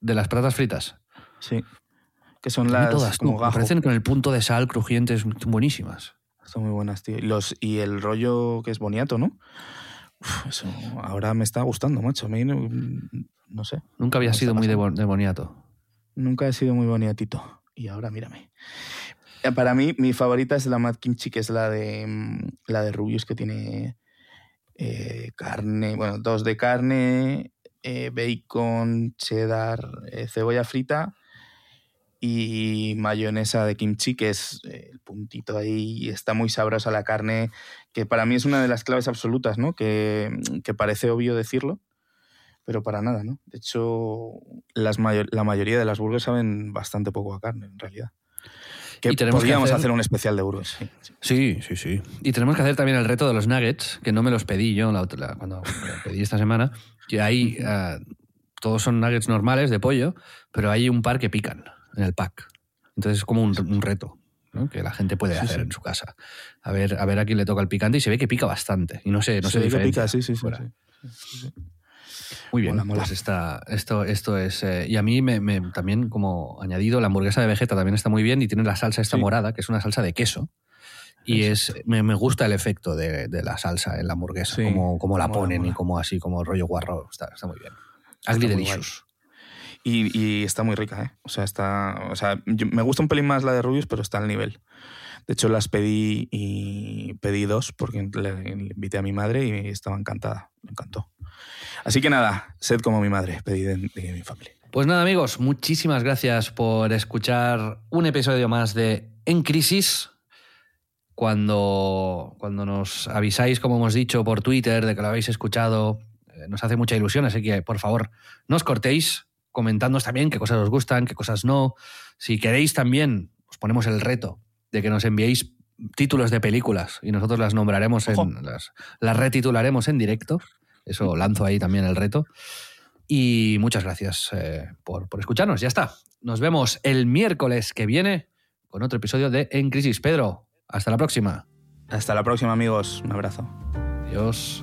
De las patatas fritas. Sí. Que son las todas, como gajo. parecen con el punto de sal crujientes buenísimas. Son muy buenas, tío. Y, los, y el rollo que es boniato, ¿no? Uf, eso ahora me está gustando, macho. A mí no, no sé. Nunca había sido muy de, pasando. bon- de boniato. Nunca he sido muy boniatito. Y ahora mírame. Eh, Para mí, mi favorita es la Mad Kimchi, que es la de, mm, la de Rubius, que tiene eh, carne, bueno, dos de carne, eh, bacon, cheddar, eh, cebolla frita y mayonesa de kimchi, que es el puntito ahí, está muy sabrosa la carne, que para mí es una de las claves absolutas, ¿no? Que, que parece obvio decirlo, pero para nada, ¿no? De hecho, las mayor- la mayoría de las burgers saben bastante poco a carne, en realidad. Que Y tenemos que podríamos hacer- hacer... un especial de burgers, sí. sí. Sí. Y tenemos que hacer también el reto de los nuggets, que no me los pedí yo la otra- la- cuando lo pedí esta semana. Que ahí eh, todos son nuggets normales de pollo, pero hay un par que pican en el pack. Entonces es como un, un reto ¿no? que la gente puede Sí, hacer sí. en su casa. A ver, a ver a quién le toca el picante y se ve que pica bastante. Y no sé, no Se ve que diferencia pica, sí, sí, sí, fuera. sí. Muy bien, Mola, mola. pues esto, esto es... eh, y a mí me, me- también como añadido, la hamburguesa de Vegeta también está muy bien y tiene la salsa esta Sí. morada, que es una salsa de queso. Y es, me, me gusta el efecto de, de la salsa en la hamburguesa, Sí, como, como la mola, ponen y como así, como rollo guarro. Está, está muy bien. Muy Delicious. Y, y está muy rica, ¿eh? O sea, está. O sea, yo- me gusta un pelín más la de Rubius, pero está al nivel. De hecho, las pedí y pedí dos porque le, invité a mi madre y estaba encantada. Me encantó. Así que nada, sed como mi madre, pedí de, de mi familia. Pues nada, amigos, muchísimas gracias por escuchar un episodio más de En Crisis. Cuando, cuando nos avisáis, como hemos dicho, por Twitter de que lo habéis escuchado, eh, nos hace mucha ilusión, así que por favor, no os cortéis, comentándonos también qué cosas os gustan, qué cosas no. Si queréis también, os ponemos el reto de que nos enviéis títulos de películas y nosotros las nombraremos, Ojo. en, las, las retitularemos en directo. Eso lanzo ahí también el reto. Y muchas gracias eh, por, por escucharnos. Ya está. Nos vemos el miércoles que viene con otro episodio de En Crisis. Pedro, hasta la próxima. Hasta la próxima, amigos. Un abrazo. Adiós.